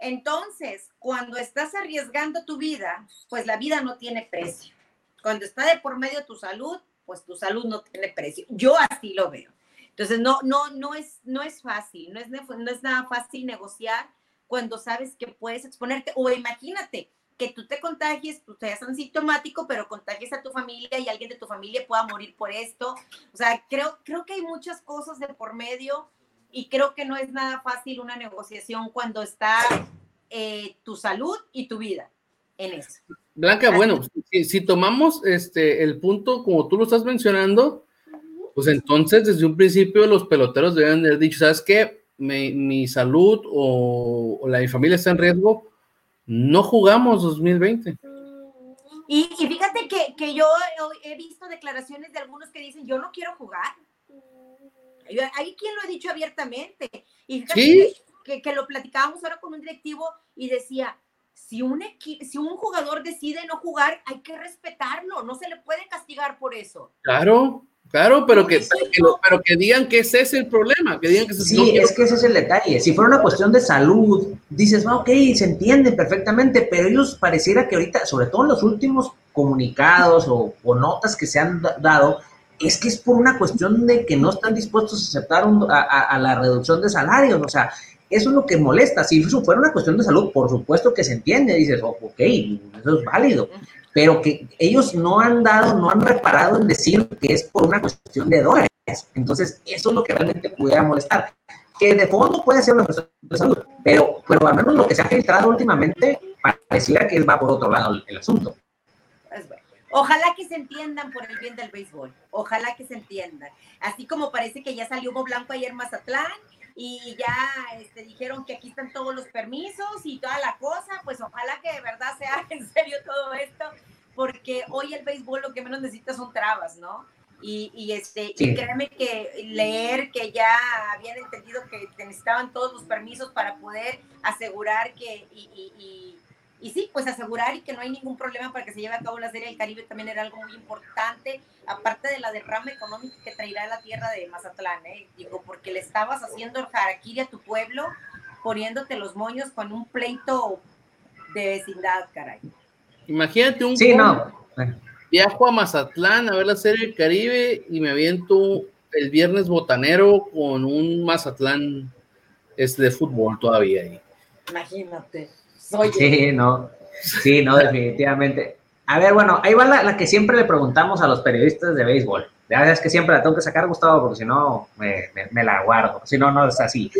Entonces, cuando estás arriesgando tu vida, pues la vida no tiene precio. Cuando está de por medio tu salud, pues tu salud no tiene precio. Yo así lo veo. Entonces, no, no, no es, no es fácil, no es, no es nada fácil negociar cuando sabes que puedes exponerte. O imagínate que tú te contagies, tú seas asintomático, pero contagies a tu familia y alguien de tu familia pueda morir por esto. O sea, creo, creo que hay muchas cosas de por medio y creo que no es nada fácil una negociación cuando está eh, tu salud y tu vida en eso. Blanca, bueno, si, tomamos este el punto como tú lo estás mencionando, pues entonces desde un principio los peloteros deben haber dicho, ¿sabes qué? Mi, salud o, la mi familia está en riesgo, no jugamos 2020. Y, y fíjate que, que, yo he visto declaraciones de algunos que dicen, yo no quiero jugar. Hay quien lo ha dicho abiertamente. Y fíjate que, que, lo platicábamos ahora con un directivo y decía, si un, si un jugador decide no jugar, hay que respetarlo, no se le puede castigar por eso. Claro, claro, pero que, pero que, digan que ese es el problema, que digan que Sí, es que ese es el detalle. Si fuera una cuestión de salud, dices, va, ok, se entiende perfectamente, pero ellos pareciera que ahorita, sobre todo en los últimos comunicados o, o notas que se han dado, es que es por una cuestión de que no están dispuestos a aceptar a, la reducción de salarios. O sea, eso es lo que molesta. Si eso fuera una cuestión de salud, por supuesto que se entiende. Dices, oh, ok, eso es válido. Pero que ellos no han dado, no han reparado en decir que es por una cuestión de dólares. Entonces, eso es lo que realmente pudiera molestar. Que de fondo puede ser una cuestión de salud, pero, pero al menos lo que se ha filtrado últimamente pareciera que va por otro lado el, asunto. Ojalá que se entiendan por el bien del béisbol. Ojalá que se entiendan. Así como parece que ya salió Hugo Blanco ayer Mazatlán y ya este, dijeron que aquí están todos los permisos y toda la cosa, pues ojalá que de verdad sea en serio todo esto, porque hoy el béisbol lo que menos necesita son trabas, ¿no? Y, y este, y créeme que leer que ya habían entendido que necesitaban todos los permisos para poder asegurar que y, y sí, pues asegurar y que no hay ningún problema para que se lleve a cabo la Serie del Caribe también era algo muy importante, aparte de la derrama económica que traerá la tierra de Mazatlán, ¿eh? digo, porque le estabas haciendo el harakiri a tu pueblo, poniéndote los moños con un pleito de vecindad, caray. Imagínate un... Sí, no. Viajo a Mazatlán a ver la Serie del Caribe y me aviento el viernes botanero con un Mazatlán este, de fútbol todavía ahí. Imagínate. Sí, no, sí, no, definitivamente. A ver, bueno, ahí va la, que siempre le preguntamos a los periodistas de béisbol. Ya es que siempre la tengo que sacar, Gustavo, porque si no, me, la guardo. Si no, no es así.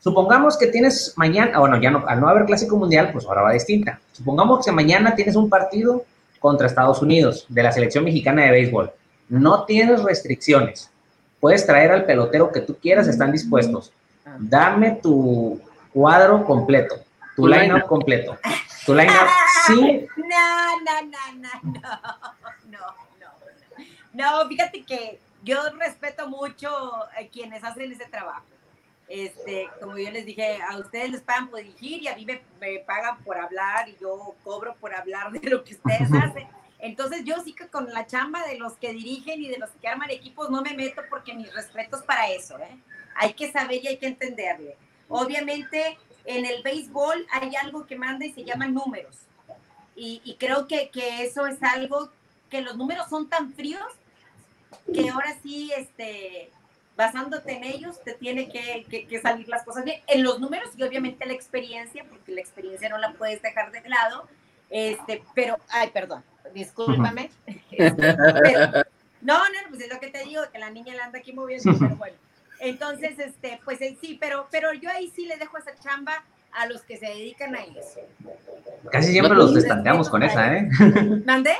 Supongamos que tienes mañana, bueno, ya no, al no haber clásico mundial, pues ahora va distinta. Supongamos que mañana tienes un partido contra Estados Unidos de la selección mexicana de béisbol. No tienes restricciones. Puedes traer al pelotero que tú quieras, están dispuestos. Ah. Dame tu cuadro completo tu line-up completo. Tu line-up sí. No, no, no, no, no, no, no. No, fíjate que yo respeto mucho a quienes hacen ese trabajo. Este, como yo les dije, a ustedes les pagan por dirigir y a mí me, me pagan por hablar y yo cobro por hablar de lo que ustedes hacen. Entonces yo sí que con la chamba de los que dirigen y de los que arman equipos no me meto porque mis respetos para eso, ¿eh? Hay que saber y hay que entenderle. Obviamente en el béisbol hay algo que manda y se llama números. Y, y creo que, que, eso es algo que los números son tan fríos que ahora sí, este, basándote en ellos, te tiene que, que, que salir las cosas bien. En los números y obviamente la experiencia, porque la experiencia no la puedes dejar de lado. Este, pero, ay, perdón, discúlpame. Este, pero, no, no, pues es lo que te digo, que la niña la anda aquí moviendo, pero bueno. Entonces, este, pues sí, pero, pero yo ahí sí le dejo esa chamba a los que se dedican a eso. Casi siempre los destanteamos con esa, ¿eh? ¿Mandé?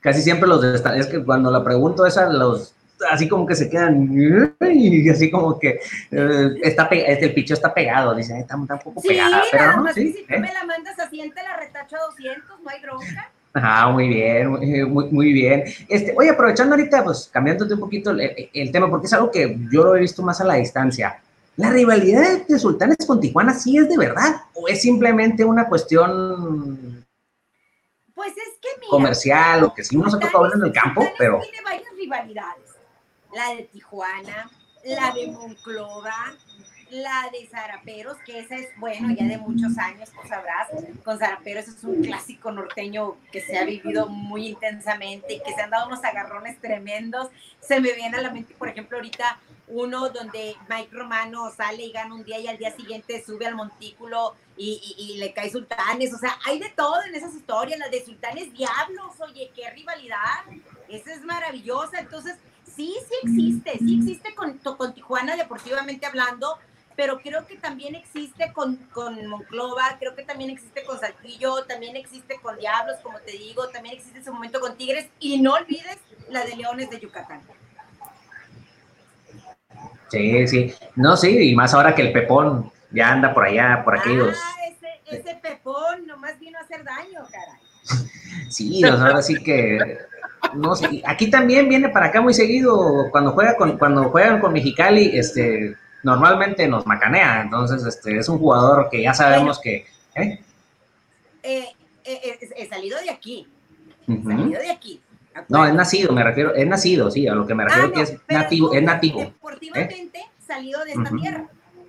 Casi siempre los destanteamos. Es que cuando la pregunto esa, los así como que se quedan y así como que eh, está el picho está pegado, dicen, está, un poco sí, pegada. Pero no, sí, si tú ¿eh? me la mandas así, te la retacho a 200, no hay bronca. Ah, muy bien, muy, muy bien. Este, oye, aprovechando ahorita, pues cambiándote un poquito el, el, tema, porque es algo que yo lo he visto más a la distancia. ¿La rivalidad de Sultanes con Tijuana sí es de verdad o es simplemente una cuestión pues es que mira, comercial o que sí nos ha tocado ver en el campo, pero... Tiene varias rivalidades. La de Tijuana, la de Monclova, la de Zaraperos, que esa es, bueno, ya de muchos años, tú sabrás, con Zaraperos es un clásico norteño que se ha vivido muy intensamente y que se han dado unos agarrones tremendos. Se me viene a la mente, por ejemplo, ahorita uno donde Mike Romano sale y gana un día y al día siguiente sube al montículo y, y, y le cae Sultanes. O sea, hay de todo en esas historias, la de Sultanes Diablos, oye, qué rivalidad. Esa es maravillosa. Entonces, sí, sí existe, sí existe con, con Tijuana deportivamente hablando, pero creo que también existe con, con Monclova, creo que también existe con Saltillo, también existe con Diablos, como te digo, también existe ese momento con Tigres, y no olvides la de Leones de Yucatán. Sí, sí, no, sí, y más ahora que el Pepón ya anda por allá, por aquellos. Ah, ese, ese Pepón nomás vino a hacer daño, caray. Sí, ahora sí que no sé, aquí también viene para acá muy seguido cuando juega con cuando juegan con Mexicali, este normalmente nos macanea, entonces este es un jugador que ya sabemos que ¿eh? Eh, eh, he salido de aquí. Uh -huh. Salido de aquí. No, es nacido, me refiero, es nacido, sí, a lo que me refiero Ah, no, que es nativo, es nativo. Deportivamente salido de esta tierra.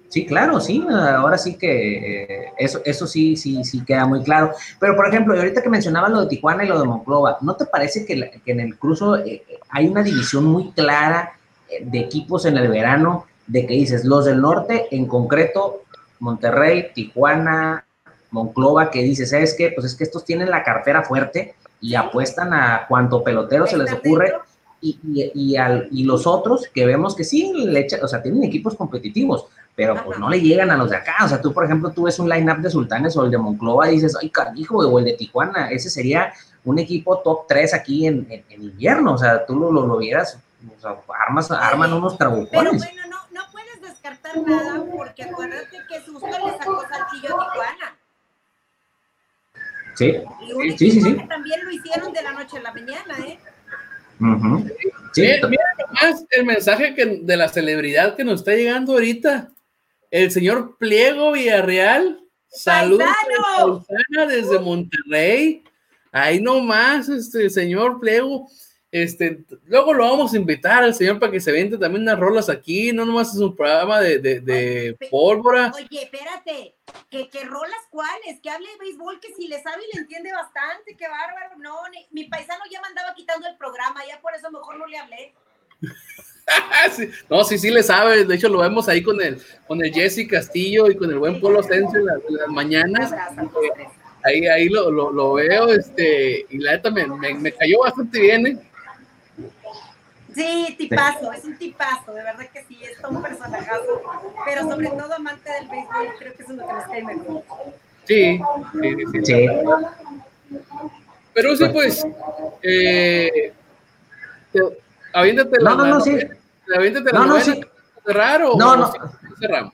Sí, claro, sí, ahora sí que eh, eso, eso sí, sí, sí queda muy claro. Pero, por ejemplo, ahorita que mencionabas lo de Tijuana y lo de Monclova, ¿no te parece que, la- que en el cruzo eh, hay una división muy clara eh, de equipos en el verano, de que dices, los del norte, en concreto, Monterrey, Tijuana, Monclova, que dices, ¿sabes qué? Pues es que estos tienen la cartera fuerte y apuestan a cuanto pelotero se les ocurre y, y, y, al- y los otros que vemos que sí, le echa- o sea, tienen equipos competitivos, pero pues no le llegan a los de acá. O sea, tú, por ejemplo, tú ves un line-up de Sultanes o el de Monclova y dices, ay, carijo, o el de Tijuana, ese sería un equipo top 3 aquí en, en- en invierno. O sea, tú lo, lo, lo vieras, o sea, armas, arman unos Pero trabucones. bueno, no, nada porque acuérdate que Susto le sacó Saltillo a Tijuana. Sí, Y un Sí, sí, sí. que también lo hicieron de la noche a la mañana, ¿eh? ujú. sí, Mira, mira nomás el mensaje que, de la celebridad que nos está llegando ahorita. El señor Pliego Villarreal. Saludos desde Monterrey. Ahí nomás, este señor Pliego. Este, luego lo vamos a invitar al señor para que se vente también unas rolas aquí. No nomás es un programa de, de, de pólvora. Oye, espérate, que, que rolas cuáles, que hable de béisbol, que si le sabe y le entiende bastante, qué bárbaro. No, ni- mi paisano ya me andaba quitando el programa, ya por eso mejor no le hablé. Sí, No, sí, sí le sabe. De hecho, lo vemos ahí con el, con el Jesse Castillo y con el buen Polo Sense en las, en las Un mañanas. abrazo tres. ahí, ahí lo, lo, lo veo, este, y la neta me, me, me cayó bastante bien, ¿eh? Sí, tipazo, es un tipazo, de verdad que sí, es todo un personajazo, pero sobre todo amante del béisbol, creo que eso es lo que nos cae mejor. Sí, sí, sí, sí. sí. Pero sí, pues, eh, te- aviéntate la, No, no, no, sí. aviéntate la No, no, sí. cerrar o No, o no. sí, cerramos.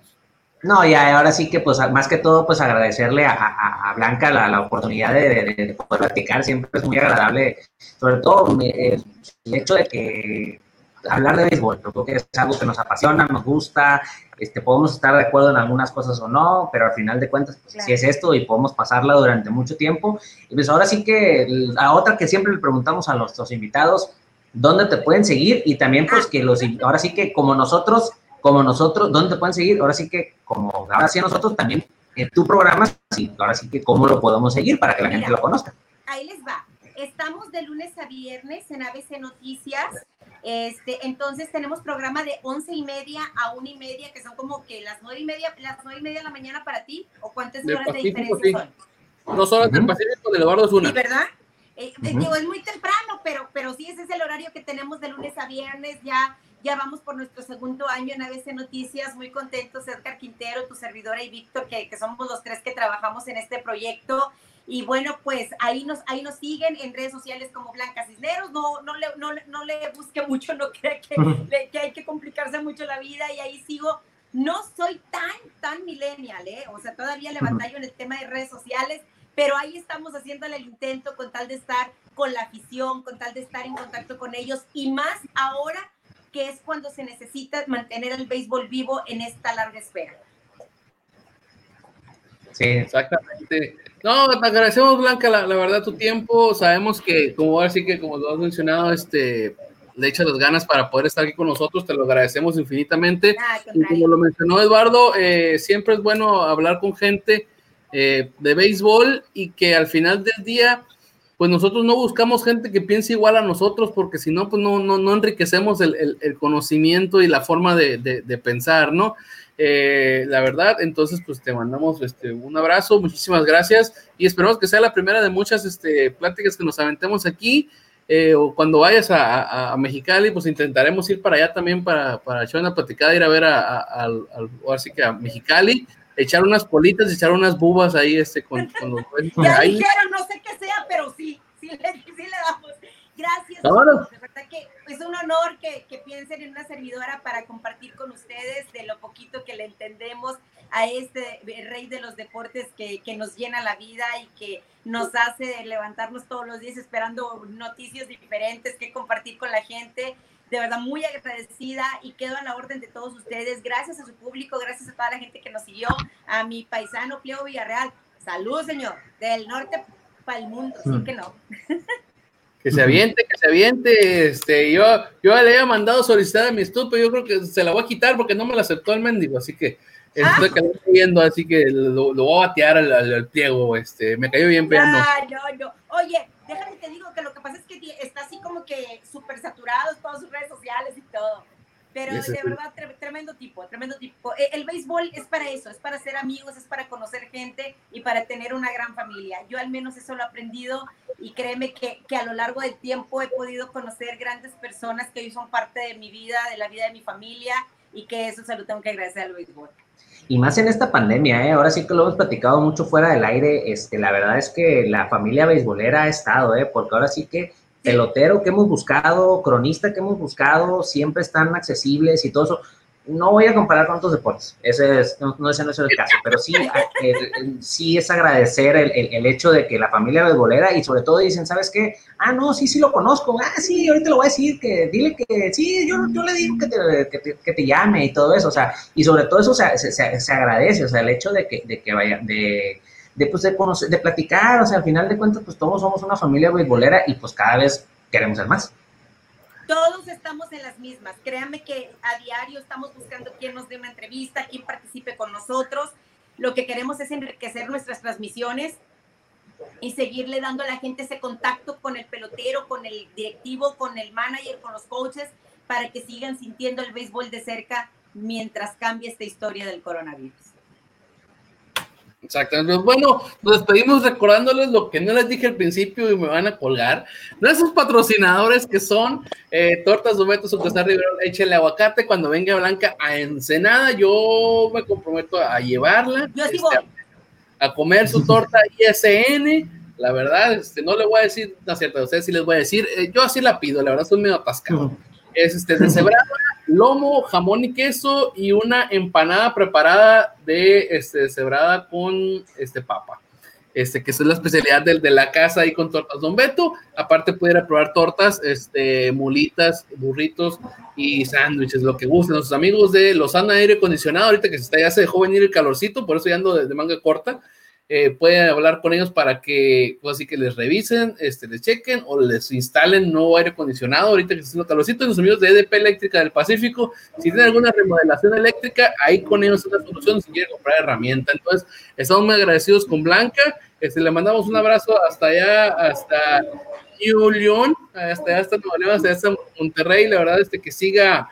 No, ya ahora sí que, pues, más que todo, pues agradecerle a, a- a Blanca la, la oportunidad de, de- de poder platicar, siempre es muy agradable, sobre todo me- el, hecho de que hablar de béisbol, creo que es algo que nos apasiona, nos gusta, este, podemos estar de acuerdo en algunas cosas o no, pero al final de cuentas, pues, si es esto y podemos pasarla durante mucho tiempo. Y pues ahora sí que a otra que siempre le preguntamos a nuestros invitados, ¿dónde te pueden seguir? Y también pues que los, ahora sí que como nosotros, como nosotros, ¿dónde te pueden seguir? Ahora sí que como ahora sí nosotros también en tu programa, sí, ahora sí que cómo lo podemos seguir para que la gente lo conozca. Ahí les va. Estamos de lunes a viernes en ABC Noticias. Este, entonces tenemos programa de once y media a una y media, que son como que las nueve y media, las nueve y media de la mañana para ti, o cuántas horas de diferencia son. Dos horas del Pacífico de Eduardo Zuna. Sí, ¿verdad? Eh, Digo, es muy temprano, pero, pero sí, ese es el horario que tenemos de lunes a viernes. Ya, ya vamos por nuestro segundo año en ABC Noticias. Muy contentos, Edgar Quintero, tu servidora y Víctor, que, que somos los tres que trabajamos en este proyecto. Y bueno, pues ahí nos, ahí nos siguen en redes sociales como Blanca Cisneros. No, no, le, no, no le busque mucho, no cree que, que, hay que complicarse mucho la vida. Y ahí sigo. No soy tan, tan millennial, ¿eh? O sea, todavía le batallo en el tema de redes sociales, pero ahí estamos haciéndole el intento con tal de estar con la afición, con tal de estar en contacto con ellos. Y más ahora que es cuando se necesita mantener el béisbol vivo en esta larga espera. Sí, exactamente. No, te agradecemos, Blanca, la, verdad, tu tiempo. Sabemos que, como ahora sí que, como lo has mencionado, este, le echas las ganas para poder estar aquí con nosotros. Te lo agradecemos infinitamente. Ah, y como lo mencionó Eduardo, eh, siempre es bueno hablar con gente eh, de béisbol y que al final del día, pues nosotros no buscamos gente que piense igual a nosotros, porque si no, pues no, no, no enriquecemos el, el, conocimiento y la forma de, de, pensar, ¿no? Eh, la verdad, entonces pues te mandamos este, un abrazo, muchísimas gracias y esperamos que sea la primera de muchas este, pláticas que nos aventemos aquí. Eh, o cuando vayas a, Mexicali, pues intentaremos ir para allá también para, para echar una platicada, ir a ver a, que a Mexicali, echar unas politas, echar unas bubas ahí este, con, con los... ya dijeron, no sé qué sea, pero sí, sí le, sí le damos. Gracias. De verdad que es un honor que, que, piensen en una servidora para compartir con ustedes de lo poquito que le entendemos a este rey de los deportes que, que nos llena la vida y que nos hace levantarnos todos los días esperando noticias diferentes que compartir con la gente. De verdad, muy agradecida y quedo a la orden de todos ustedes. Gracias a su público, gracias a toda la gente que nos siguió, a mi paisano Cleo Villarreal. Salud, señor, del norte para el mundo, sí mm. que no. Que se aviente, que se aviente. Este, yo, yo le había mandado solicitar a mi estudio, yo creo que se la voy a quitar porque no me la aceptó el mendigo, así que estoy ah. viendo, así que lo, voy a batear al, pliego. Este, me cayó bien pero no, no. Oye, déjame te digo que lo que pasa es que está así como que súper saturado todas sus redes sociales y todo. Pero de verdad, tremendo tipo, tremendo tipo. E, el, béisbol es para eso, es para ser amigos, es para conocer gente y para tener una gran familia. Yo al menos eso lo he aprendido y créeme que, que, a lo largo del tiempo he podido conocer grandes personas que hoy son parte de mi vida, de la vida de mi familia y que eso se lo tengo que agradecer al béisbol. Y más en esta pandemia, ¿eh? ahora sí que lo hemos platicado mucho fuera del aire, este, la verdad es que la familia beisbolera ha estado, ¿eh? porque ahora sí que pelotero que hemos buscado, cronista que hemos buscado, siempre están accesibles y todo eso. No voy a comparar con otros deportes, ese es, no, no, ese no es el caso, pero sí, sí es agradecer el, el, hecho de que la familia beisbolera y sobre todo dicen, ¿sabes qué? Ah, no, sí, sí lo conozco, ah, sí, ahorita lo voy a decir, que dile que sí, yo, yo le digo que te, que te, que te llame y todo eso, o sea, y sobre todo eso se, se, se, agradece, o sea, el hecho de que, de que vaya, de de, pues, de, conocer, de platicar, o sea, al final de cuentas, pues todos somos una familia beisbolera y pues cada vez queremos ser más. Todos estamos en las mismas. Créanme que a diario estamos buscando quién nos dé una entrevista, quién participe con nosotros. Lo que queremos es enriquecer nuestras transmisiones y seguirle dando a la gente ese contacto con el pelotero, con el directivo, con el manager, con los coaches, para que sigan sintiendo el béisbol de cerca mientras cambie esta historia del coronavirus. Exactamente. Bueno, nos despedimos recordándoles lo que no les dije al principio y me van a colgar. Nuestros patrocinadores que son eh, Tortas Dometo, Sucesar Rivero, échale aguacate. Cuando venga Blanca a Ensenada, yo me comprometo a llevarla. Yo este, a, comer su torta ISN. La verdad, este, no le voy a decir, no es cierto, a ustedes sí les voy a decir, eh, yo así la pido, la verdad, estoy medio atascado. Es este, de cebrada, lomo, jamón y queso y una empanada preparada de este, cebrada con este papa. este, que es la especialidad del, de la casa ahí con tortas Don Beto. Aparte puede ir a probar tortas, este, mulitas, burritos y sándwiches, lo que gusten. Nuestros amigos de Lozana Aire Acondicionado, ahorita que se está, ya se dejó venir el calorcito, por eso ya ando de manga corta eh, pueden hablar con ellos para que, pues así que les revisen, este, les chequen o les instalen nuevo aire acondicionado. Ahorita que está haciendo calorcito, los amigos de EDP Eléctrica del Pacífico, si tienen alguna remodelación eléctrica, ahí con ellos es una solución si quieren comprar herramienta. Entonces, estamos muy agradecidos con Blanca. Este, le mandamos un abrazo hasta allá, hasta New León, hasta allá, hasta Nueva León, hasta, hasta Monterrey. La verdad, este, que siga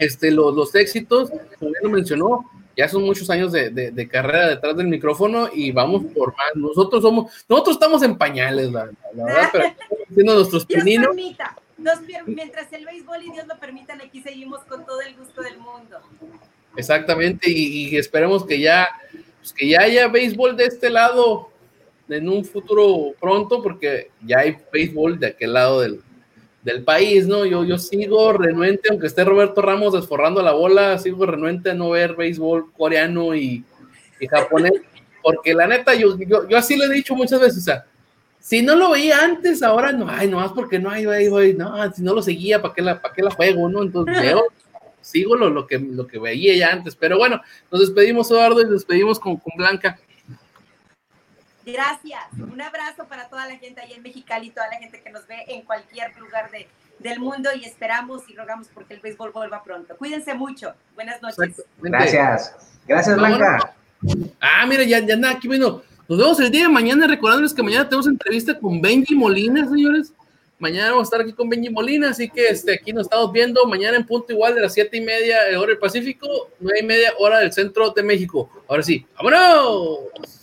este, los, los éxitos, como bien lo mencionó ya son muchos años de, carrera detrás del micrófono y vamos por más. Nosotros somos, nosotros estamos en pañales, la, verdad, pero haciendo nuestros pininos. mientras el béisbol y Dios lo permitan, aquí seguimos con todo el gusto del mundo. Exactamente, y, esperemos que ya, pues que ya haya béisbol de este lado en un futuro pronto, porque ya hay béisbol de aquel lado del, del país, ¿no? Yo, yo sigo renuente, aunque esté Roberto Ramos desforrando la bola, sigo renuente a no ver béisbol coreano y, japonés, porque la neta, yo, yo, así lo he dicho muchas veces, o sea, si no lo veía antes, ahora no, ay, no más porque no hay, güey, no, si no lo seguía, ¿para qué la, para qué la juego, no? Entonces, yo sigo lo, lo, que, lo que veía ya antes, pero bueno, nos despedimos, Eduardo, y nos despedimos con, con Blanca. Gracias. Un abrazo para toda la gente ahí en Mexicali, toda la gente que nos ve en cualquier lugar de, del mundo y esperamos y rogamos porque el béisbol vuelva pronto. Cuídense mucho. Buenas noches. Gracias. Gracias, Blanca. Ah, mira, ya, ya nada, aquí bueno. Nos vemos el día de mañana, recordándoles que mañana tenemos entrevista con Benji Molina, señores. Mañana vamos a estar aquí con Benji Molina, así que este, aquí nos estamos viendo mañana en punto igual de las siete y media hora del Pacífico, nueve y media hora del centro de México. Ahora sí, ¡vámonos!